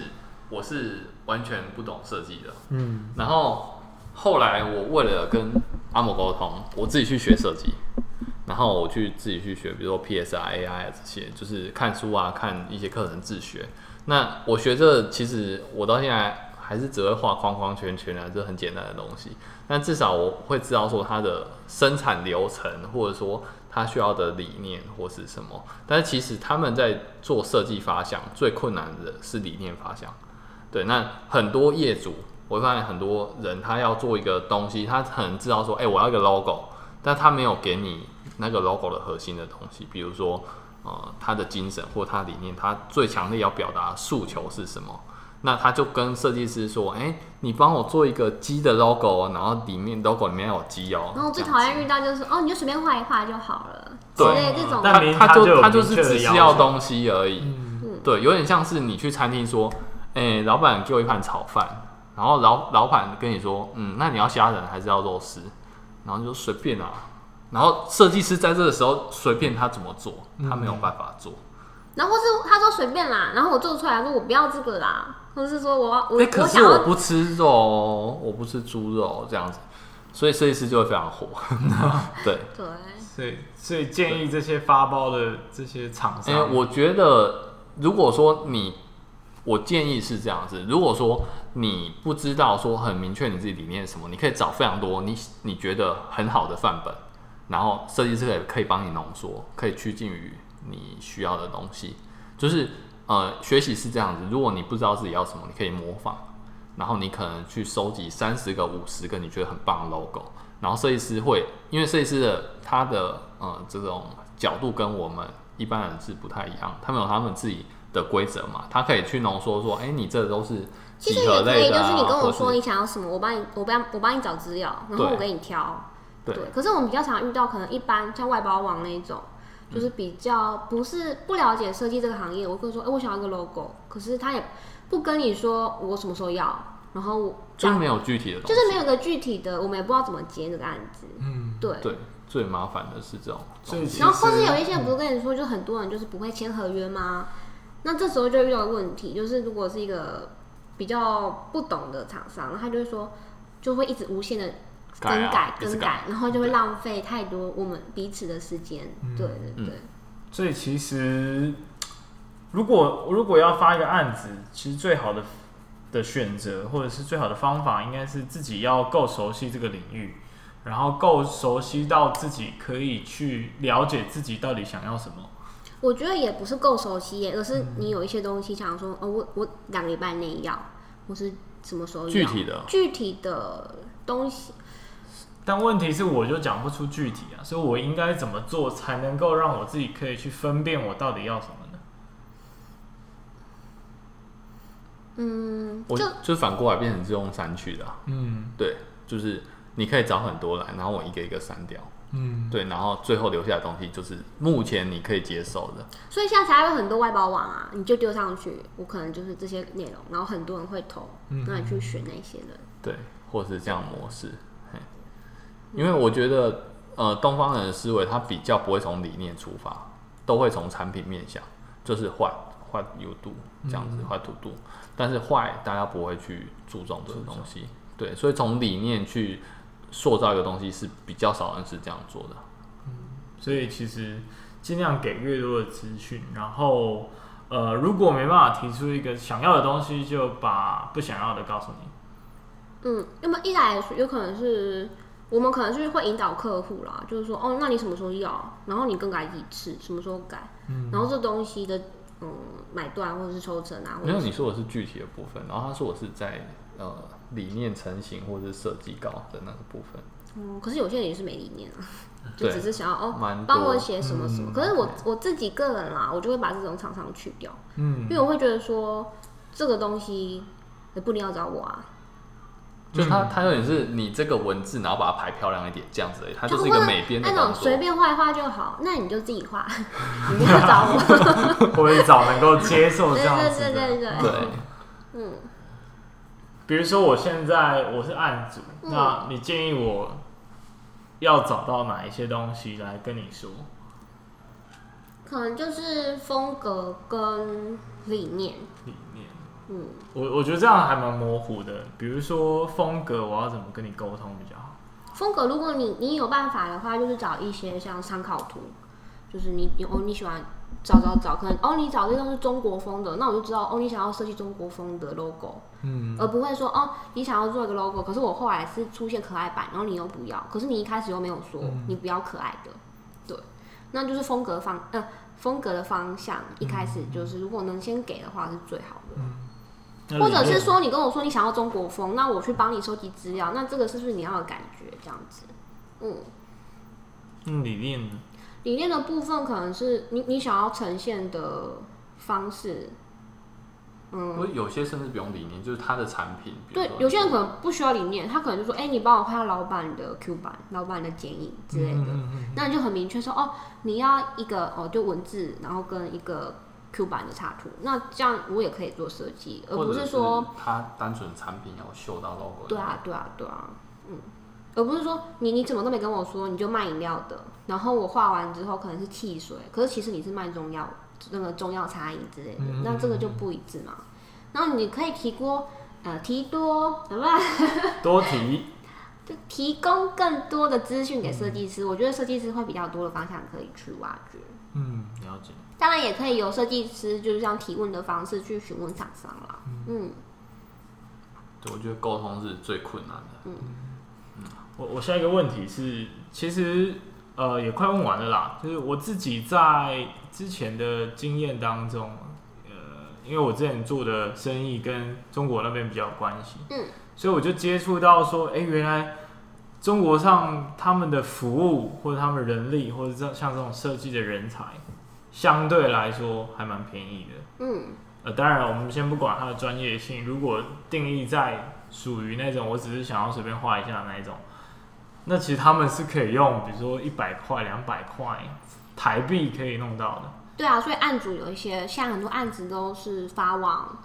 我是完全不懂设计的，嗯，然后后来我为了跟阿某沟通，我自己去学设计。然后我去自己去学，比如说 PS 啊、AI 啊这些，就是看书啊，看一些课程自学。那我学这其实我到现在还是只会画框框圈圈啊，这很简单的东西。但至少我会知道说它的生产流程，或者说它需要的理念或是什么。但是其实他们在做设计发想最困难的是理念发想。对，那很多业主，我会发现很多人他要做一个东西，他可能知道说，哎，我要一个 logo，但他没有给你。那个 logo 的核心的东西，比如说，呃，他的精神或他理念，他最强烈要表达诉求是什么？那他就跟设计师说：“哎、欸，你帮我做一个鸡的 logo，然后里面 logo 里面有鸡哦。”然后我最讨厌遇到就是哦，你就随便画一画就好了。对，这种他他就他就是只是要东西而已。嗯、对，有点像是你去餐厅说：“哎、欸，老板给我一盘炒饭。”然后老老板跟你说：“嗯，那你要虾仁还是要肉丝？”然后你就随便啊。然后设计师在这个时候随便他怎么做，他没有办法做。然后是他说随便啦，然后我做出来说我不要这个啦，或是说我我、欸、可是我不吃肉，我不吃猪肉这样子，所以设计师就会非常火。对对，所以所以建议这些发包的这些厂商，我觉得如果说你，我建议是这样子，如果说你不知道说很明确你自己理念是什么，你可以找非常多你你觉得很好的范本。然后设计师也可以帮你浓缩，可以趋近于你需要的东西。就是呃，学习是这样子，如果你不知道自己要什么，你可以模仿，然后你可能去收集三十个、五十个你觉得很棒的 logo，然后设计师会，因为设计师的他的呃这种角度跟我们一般人是不太一样，他们有他们自己的规则嘛，他可以去浓缩说，哎，你这都是几何类的啊，其实也可以，就是你跟我说你想要什么，我帮你，我帮我帮你找资料，然后我给你挑。对，可是我们比较常遇到，可能一般像外包网那一种，就是比较不是不了解设计这个行业。我会说，哎、欸，我想要一个 logo，可是他也不跟你说我什么时候要，然后就是没有具体的东西，就是没有个具体的，我们也不知道怎么接这个案子。嗯，对对，最麻烦的是这种。然后或是有一些不是跟你说，就很多人就是不会签合约吗？嗯、那这时候就遇到问题，就是如果是一个比较不懂的厂商，他就会说，就会一直无限的。更改、改更改，然后就会浪费太多我们彼此的时间。对对对。所以其实，如果如果要发一个案子，其实最好的的选择或者是最好的方法，应该是自己要够熟悉这个领域，然后够熟悉到自己可以去了解自己到底想要什么。我觉得也不是够熟悉耶，而是你有一些东西想说，哦，我我两个礼拜内要，或是什么时候要具体的具体的东西。但问题是，我就讲不出具体啊，所以我应该怎么做才能够让我自己可以去分辨我到底要什么呢？嗯，我就就反过来变成自动删去的、啊。嗯，对，就是你可以找很多来，然后我一个一个删掉。嗯，对，然后最后留下的东西就是目前你可以接受的。所以现在才有很多外包网啊，你就丢上去，我可能就是这些内容，然后很多人会投，嗯、那你去选那些人。对，或是这样模式。嘿，因为我觉得，呃，东方人的思维他比较不会从理念出发，都会从产品面向，就是 what what you do 这样子 what to do，但是坏大家不会去注重这个东西。对，所以从理念去。塑造一个东西是比较少人是这样做的，嗯，所以其实尽量给越多的资讯，然后呃，如果没办法提出一个想要的东西，就把不想要的告诉你。嗯，那么一来有可能是我们可能就是会引导客户啦，就是说哦，那你什么时候要？然后你更改几次，什么时候改？嗯，然后这东西的嗯买断或者是抽成啊，没有你说的是具体的部分，然后他说我是在呃。理念成型或者是设计稿的那个部分，嗯，可是有些人也是没理念啊，就只是想要哦，帮我写什么什么。嗯、可是我我自己个人啦，我就会把这种厂商去掉，嗯，因为我会觉得说这个东西也不一定要找我啊。就他他有点是你这个文字，然后把它排漂亮一点这样子而已，它就是一个美编的那种随便画一画就好，那你就自己画，你不要找我，或者找能够接受这样子的，对对对对对，对嗯。比如说，我现在我是案主，嗯、那你建议我要找到哪一些东西来跟你说？可能就是风格跟理念。理念，嗯，我我觉得这样还蛮模糊的。比如说风格，我要怎么跟你沟通比较好？风格，如果你你有办法的话，就是找一些像参考图，就是你哦你喜欢。找找找，可能哦，你找这种是中国风的，那我就知道哦，你想要设计中国风的 logo，嗯，而不会说哦，你想要做一个 logo，可是我后来是出现可爱版，然后你又不要，可是你一开始又没有说你不要可爱的，对，那就是风格方呃风格的方向，一开始就是如果能先给的话是最好的，嗯，或者是说你跟我说你想要中国风，那我去帮你收集资料，那这个是不是你要的感觉？这样子？嗯，嗯，理念。理念的部分可能是你你想要呈现的方式，嗯，有些甚至不用理念，就是他的产品。对，有些人可能不需要理念，他可能就说：“哎、欸，你帮我画老板的 Q 版、老板的剪影之类的。嗯嗯嗯”那你就很明确说：“哦，你要一个哦，就文字，然后跟一个 Q 版的插图。”那这样我也可以做设计，而不是说是他单纯产品要秀到 logo。对啊，对啊，对啊，嗯。而不是说你你怎么都没跟我说，你就卖饮料的，然后我画完之后可能是汽水，可是其实你是卖中药，那个中药茶饮之类的，嗯、那这个就不一致嘛。然后你可以提多，呃，提多，好不好？多提，就提供更多的资讯给设计师，嗯、我觉得设计师会比较多的方向可以去挖掘。嗯，了解。当然也可以由设计师就是像提问的方式去询问厂商啦。嗯，嗯对，我觉得沟通是最困难的。嗯。我我下一个问题是，其实呃也快问完了啦。就是我自己在之前的经验当中，呃，因为我之前做的生意跟中国那边比较有关系，嗯，所以我就接触到说，哎，原来中国上他们的服务或者他们人力或者这像这种设计的人才，相对来说还蛮便宜的，嗯，呃，当然我们先不管它的专业性，如果定义在属于那种我只是想要随便画一下那一种。那其实他们是可以用，比如说一百块、两百块台币可以弄到的。对啊，所以案主有一些，像很多案子都是发往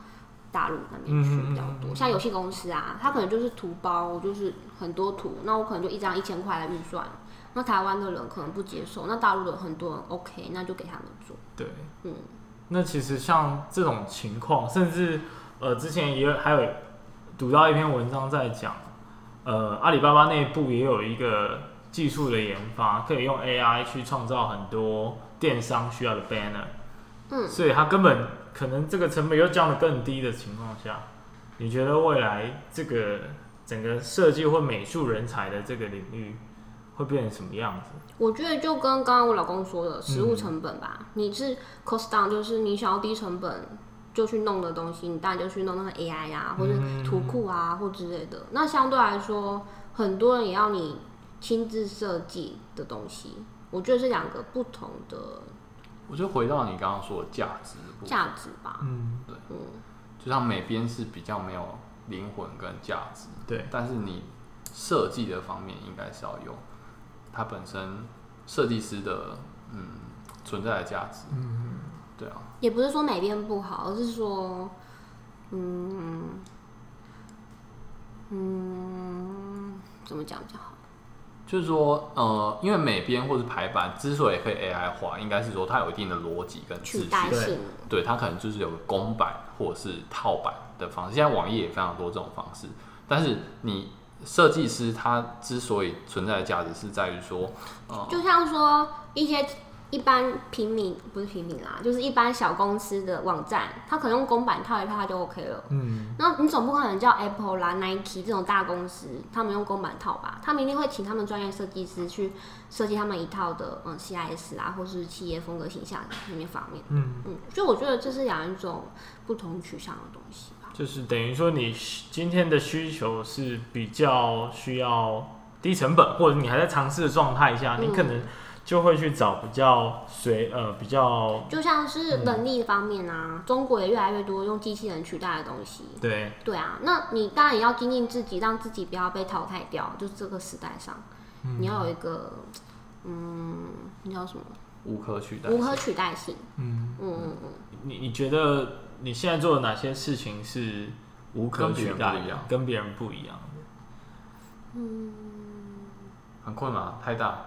大陆那边去比较多。嗯嗯嗯，像游戏公司啊，他可能就是图包，就是很多图，那我可能就一张一千块的预算。那台湾的人可能不接受，那大陆的很多人 OK，那就给他们做。对，嗯。那其实像这种情况，甚至呃，之前也有还有读到一篇文章在讲。呃，阿里巴巴内部也有一个技术的研发，可以用 AI 去创造很多电商需要的 banner。嗯，所以它根本可能这个成本又降得更低的情况下，你觉得未来这个整个设计或美术人才的这个领域会变成什么样子？我觉得就跟刚刚我老公说的，实物成本吧。嗯、你是 cost down，就是你想要低成本。就去弄的东西，你当然就去弄那个 AI 啊，或者图库啊，或之类的。那相对来说，很多人也要你亲自设计的东西。我觉得是两个不同的。我就回到你刚刚说的价值，价值吧。嗯，对，嗯，就像美编是比较没有灵魂跟价值，对，但是你设计的方面应该是要有它本身设计师的嗯存在的价值，嗯，对啊，也不是说美编不好，而是说，嗯嗯，怎么讲比较好？就是说，呃，因为美编或是排版之所以可以 AI 化，应该是说它有一定的逻辑跟秩序，对，对，它可能就是有个公版或者是套版的方式。现在网页也非常多这种方式，但是你设计师他之所以存在的价值是在于说，呃，就像说一些。一般平民不是平民啦，就是一般小公司的网站，他可能用公版套一套，它就 OK 了。嗯，那你总不可能叫 Apple 啦、Nike 这种大公司，他们用公版套吧？他们一定会请他们专业设计师去设计他们一套的嗯 CIS 啊，或是企业风格形象里面方面。嗯嗯，所以我觉得这是两种不同取向的东西吧。就是等于说，你今天的需求是比较需要低成本，或者你还在尝试的状态下，你可能、嗯。就会去找比较随呃比较，就像是能力方面啊，嗯、中国也越来越多用机器人取代的东西。对对啊，那你当然也要精进自己，让自己不要被淘汰掉。就是这个时代上，嗯、你要有一个嗯，你叫什么？无可取代，无可取代性。嗯嗯嗯嗯。你你觉得你现在做的哪些事情是无可取代的，跟别人不一样的？嗯，很困难，太大。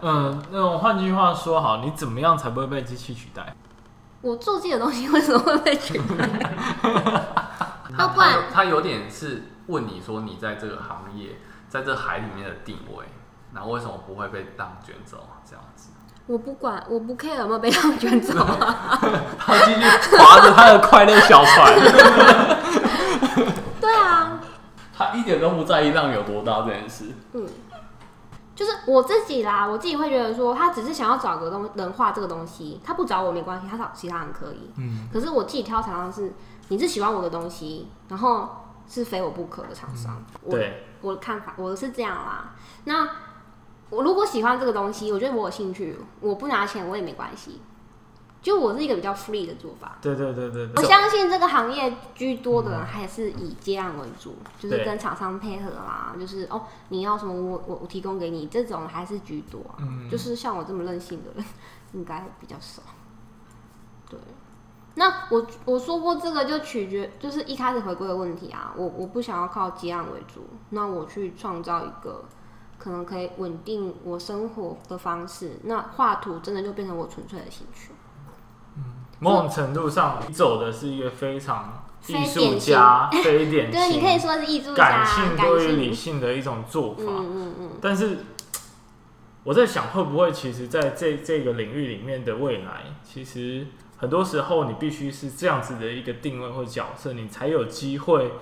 嗯，那种换句话说，好，你怎么样才不会被机器取代？我做自己的东西为什么会被取代？他不然他有点是问你说，你在这个行业，在这海里面的定位，然后为什么不会被浪卷走？这样子，我不管，我不 care 有没有被浪卷走啊。他继续划着他的快乐小船。对啊，他一点都不在意浪有多大这件事。嗯。就是我自己啦，我自己会觉得说，他只是想要找个东人画这个东西，他不找我没关系，他找其他人可以。嗯。可是我自己挑厂商是，你是喜欢我的东西，然后是非我不可的厂商。嗯、对。我的看法，我是这样啦。那我如果喜欢这个东西，我觉得我有兴趣，我不拿钱我也没关系。就我是一个比较 free 的做法，对对对对，我相信这个行业居多的人还是以接案为主，嗯、就是跟厂商配合啦，对就是哦，你要什么我我我提供给你，这种还是居多，啊，嗯、就是像我这么任性的人应该比较少。对，那我我说过这个就取决，就是一开始回归的问题啊，我我不想要靠接案为主，那我去创造一个可能可以稳定我生活的方式，那画图真的就变成我纯粹的兴趣。某种程度上，你走的是一个非常艺术家、非 典型，对，你可以说是艺术家，感性多于理性的一种做法。嗯嗯嗯。但是我在想，会不会其实在这这个领域里面的未来，其实很多时候你必须是这样子的一个定位或角色，你才有机会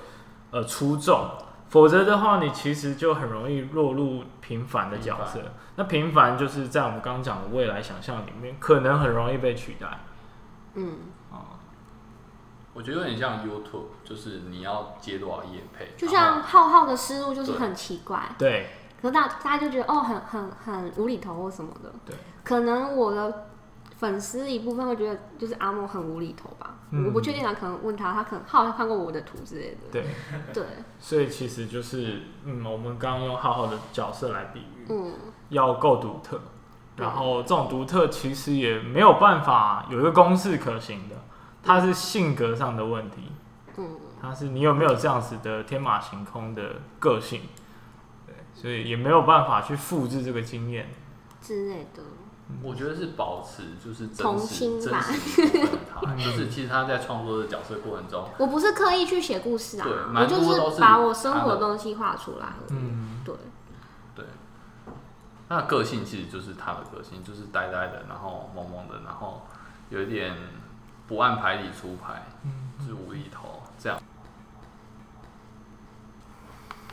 呃出众。否则的话，你其实就很容易落入平凡的角色。凡那平凡就是在我们刚刚讲的未来想象里面，可能很容易被取代。嗯，啊，我觉得有点像 YouTube，就是你要接多少业配，就像浩浩的思路就是很奇怪，对，可是大大家就觉得哦，很很很无厘头或什么的，对，可能我的粉丝一部分会觉得就是阿莫很无厘头吧，嗯、我不确定啊，可能问他，他可能浩浩看过我的图之类的，对。对，所以其实就是嗯，我们刚刚用浩浩的角色来比喻，嗯，要够独特。然后这种独特其实也没有办法有一个公式可行的，它是性格上的问题，嗯，它是你有没有这样子的天马行空的个性，对，所以也没有办法去复制这个经验之类的。我觉得是保持就是真实真实的他，就是其实他在创作的角色过程中，我不是刻意去写故事啊，我就是把我生活的东西画出来，嗯，对。那个性其实就是他的个性，就是呆呆的，然后萌萌的，然后有一点不按牌理出牌，嗯，就是无厘头这样。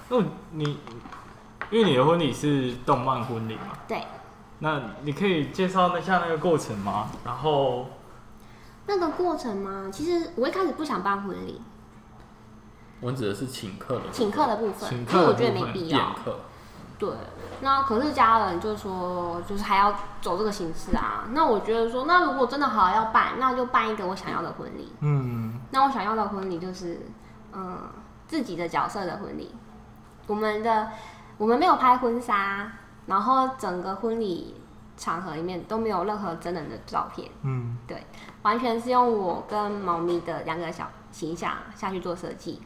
那你因为你的婚礼是动漫婚礼嘛？对。那你可以介绍一下那个过程吗？然后那个过程吗？其实我一开始不想办婚礼。我指的是请客的，请客的部分，请客的部分，因为我觉得没必要。对，那可是家人就说，就是还要走这个形式啊。那我觉得说，那如果真的好要办，那就办一个我想要的婚礼。嗯，那我想要的婚礼就是，嗯，自己的角色的婚礼。我们的我们没有拍婚纱，然后整个婚礼场合里面都没有任何真人的照片。嗯，对，完全是用我跟猫咪的两个小形象下去做设计。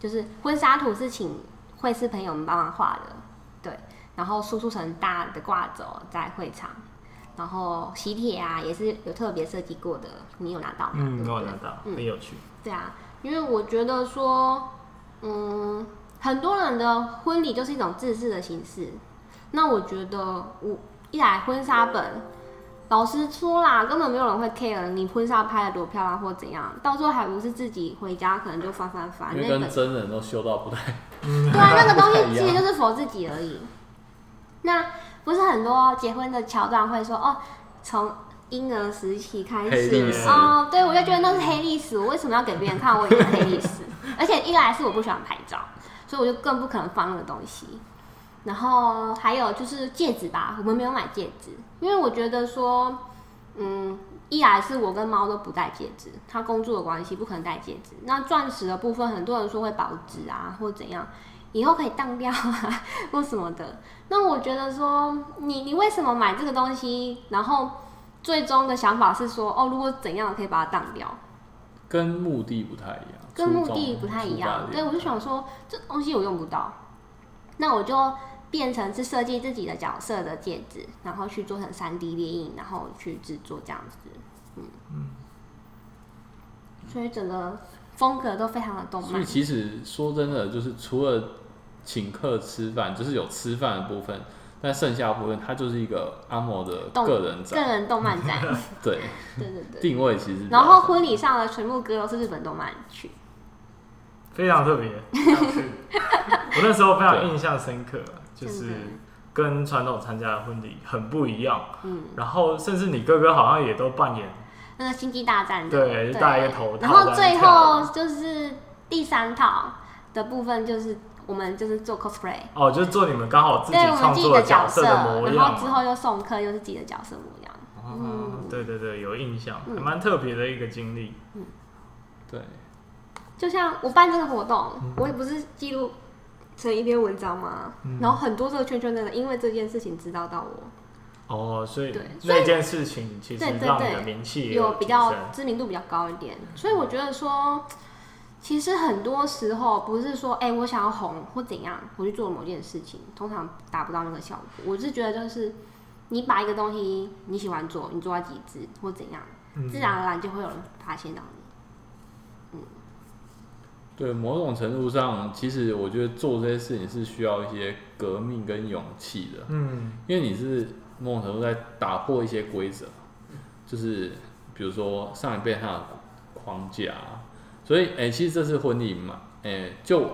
就是婚纱图是请绘师朋友们帮忙画的。对，然后输出成大的挂轴在会场，然后喜帖啊也是有特别设计过的，你有拿到吗？嗯，没有拿到，很有趣。对啊，因为我觉得说，嗯，很多人的婚礼就是一种制式的形式。那我觉得我一来婚纱本，老实说啦，根本没有人会 care 你婚纱拍的多漂亮或怎样，到时候还不是自己回家可能就翻翻翻，因为跟真人都修到不太。对啊，那个东西其实就是 for 自己而已。那不是很多结婚的桥段会说哦，从婴儿时期开始哦，对，我就觉得那是黑历史。我为什么要给别人看？我也是黑历史。而且一来是我不喜欢拍照，所以我就更不可能放那个东西。然后还有就是戒指吧，我们没有买戒指，因为我觉得说，嗯，一来是我跟猫都不戴戒指，他工作的关系不可能戴戒指。那钻石的部分，很多人说会保值啊，或怎样，以后可以当掉啊，或什么的。那我觉得说，你你为什么买这个东西？然后最终的想法是说，哦，如果怎样可以把它当掉，跟目的不太一样，跟目的不太一样。对，我就想说，这东西我用不到，那我就。变成是设计自己的角色的戒指，然后去做成三 D 列印，然后去制作这样子，嗯嗯，所以整个风格都非常的动漫。所以其实说真的，就是除了请客吃饭，就是有吃饭的部分，但剩下的部分它就是一个阿摩的个人展，个人动漫展。对对对对，定位其实。然后婚礼上的全部歌都是日本动漫曲，非常特别。我那时候非常印象深刻。就是跟传统参加的婚礼很不一样，嗯，然后甚至你哥哥好像也都扮演那个星际大战的，对，就戴一个头套，然后最后就是第三套的部分，就是我们就是做 cosplay，哦，就是做你们刚好自己创作的角色的模样，然后之后又送客，又是自己的角色模样，嗯，对对对，有印象，还蛮特别的一个经历，嗯，对，就像我办这个活动，我也不是记录。成一篇文章嘛，嗯、然后很多这个圈圈的人因为这件事情知道到我。哦，所以对那件事情其实让你的名气有，有比较知名度比较高一点。所以我觉得说，其实很多时候不是说，哎、欸，我想要红或怎样，我去做某件事情，通常达不到那个效果。我是觉得就是，你把一个东西你喜欢做，你做到极致或怎样，嗯、自然而然就会有人发现到你。对，某种程度上，其实我觉得做这些事情是需要一些革命跟勇气的。嗯，因为你是某种程度在打破一些规则，就是比如说上一辈他的框架，所以哎，其实这次婚礼嘛，哎，就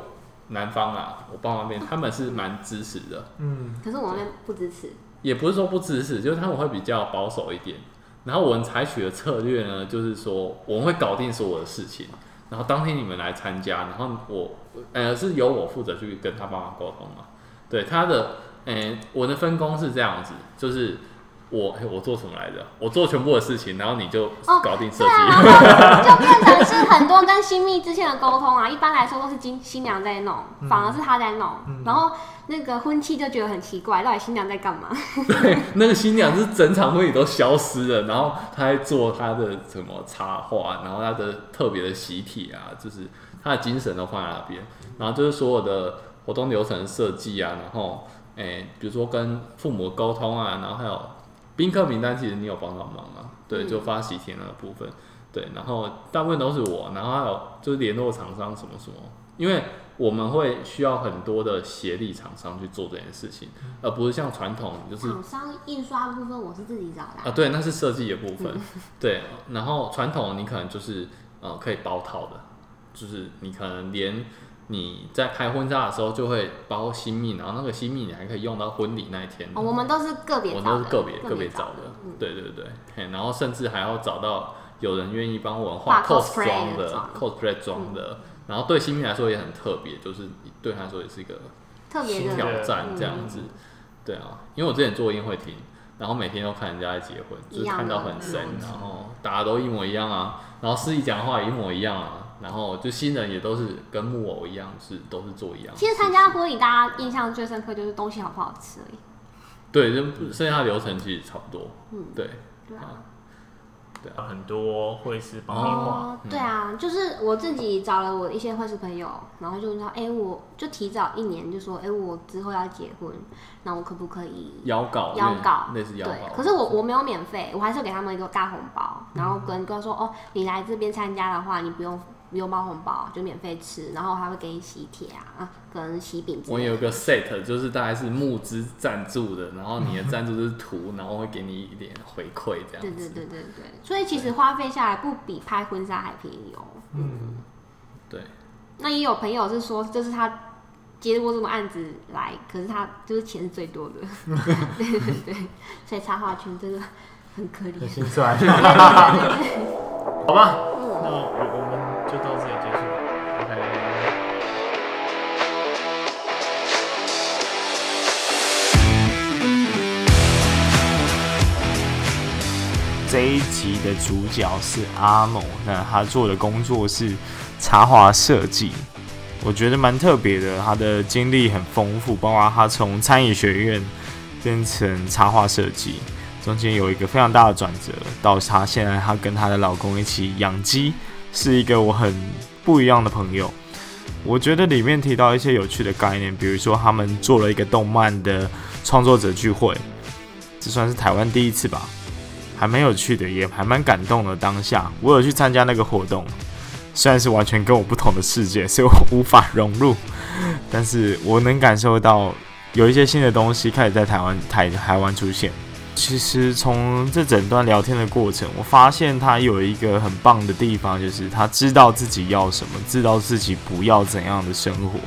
男方啊，我爸妈那边他们是蛮支持的。嗯，可是我那边不支持。也不是说不支持，就是他们会比较保守一点。然后我们采取的策略呢，就是说我们会搞定所有的事情。然后当天你们来参加，然后我呃是由我负责去跟他爸妈沟通嘛。对他的，呃，我的分工是这样子，就是我我做什么来着？我做全部的事情，然后你就搞定设计，哦、就变成是很多跟新密之间的沟通啊。一般来说都是新新娘在弄，反而是他在弄，嗯、然后。那个婚期就觉得很奇怪，到底新娘在干嘛？对，那个新娘是整场婚礼都消失了，然后她在做她的什么插画，然后她的特别的喜帖啊，就是她的精神都放在那边，然后就是所有的活动流程设计啊，然后诶、欸，比如说跟父母沟通啊，然后还有宾客名单，其实你有帮到忙吗？对，就发喜帖那个部分，对，然后大部分都是我，然后还有就是联络厂商什么什么，因为。我们会需要很多的协力厂商去做这件事情，而不是像传统就是厂商印刷部分我是自己找的啊，对，那是设计的部分，对。然后传统你可能就是呃可以包套的，就是你可能连你在拍婚纱的时候就会包新密，然后那个新密你还可以用到婚礼那一天。哦，我们都是个别，我们都是个别个别找的，对对对，然后甚至还要找到有人愿意帮我们画 cos 装的 cosplay 装的。然后对新密来说也很特别，就是对他来说也是一个特别的挑战这样子。嗯、对啊，因为我之前做宴会厅，然后每天都看人家在结婚，就是看到很神，然后大家都一模一样啊，然后司仪讲话也一模一样啊。然后就新人也都是跟木偶一样，是都是做一样。其实参加婚礼，大家印象最深刻就是东西好不好吃而已。对，就剩下流程其实差不多。嗯，对。对啊。对啊，很多会师帮你画。哦，对啊，就是我自己找了我一些会师朋友，然后就问他，哎，我就提早一年就说，哎，我之后要结婚，那我可不可以邀稿？邀稿，那是邀稿。对，可是我我没有免费，我还是给他们一个大红包，然后跟跟他说，哦，你来这边参加的话，你不用。有包红包就免费吃，然后还会给你喜帖啊，可能喜饼。我有个 set，就是大概是募资赞助的，然后你的赞助是图，然后会给你一点回馈这样子。对对对对对，所以其实花费下来不比拍婚纱还便宜哦。嗯，对。那也有朋友是说，就是他接过这种案子来，可是他就是钱是最多的。对对对，所以插画圈真的很可怜。很心酸。好吧，这一集的主角是阿某，那他做的工作是插画设计，我觉得蛮特别的。他的经历很丰富，包括他从餐饮学院变成插画设计，中间有一个非常大的转折，到他现在他跟他的老公一起养鸡，是一个我很。不一样的朋友，我觉得里面提到一些有趣的概念，比如说他们做了一个动漫的创作者聚会，这算是台湾第一次吧，还蛮有趣的，也还蛮感动的。当下我有去参加那个活动，虽然是完全跟我不同的世界，所以我无法融入，但是我能感受到有一些新的东西开始在台湾台台湾出现。其实从这整段聊天的过程，我发现他有一个很棒的地方，就是他知道自己要什么，知道自己不要怎样的生活，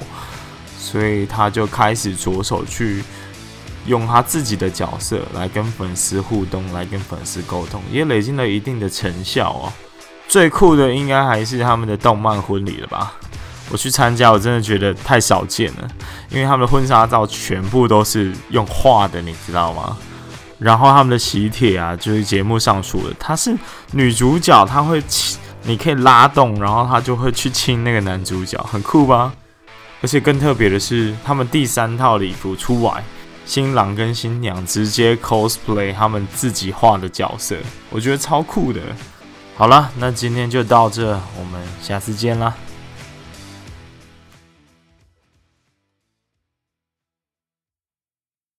所以他就开始着手去用他自己的角色来跟粉丝互动，来跟粉丝沟通，也累积了一定的成效哦。最酷的应该还是他们的动漫婚礼了吧？我去参加，我真的觉得太少见了，因为他们的婚纱照全部都是用画的，你知道吗？然后他们的喜帖啊，就是节目上说的，她是女主角，她会亲，你可以拉动，然后她就会去亲那个男主角，很酷吧？而且更特别的是，他们第三套礼服出来，新郎跟新娘直接 cosplay 他们自己画的角色，我觉得超酷的。好了，那今天就到这，我们下次见啦。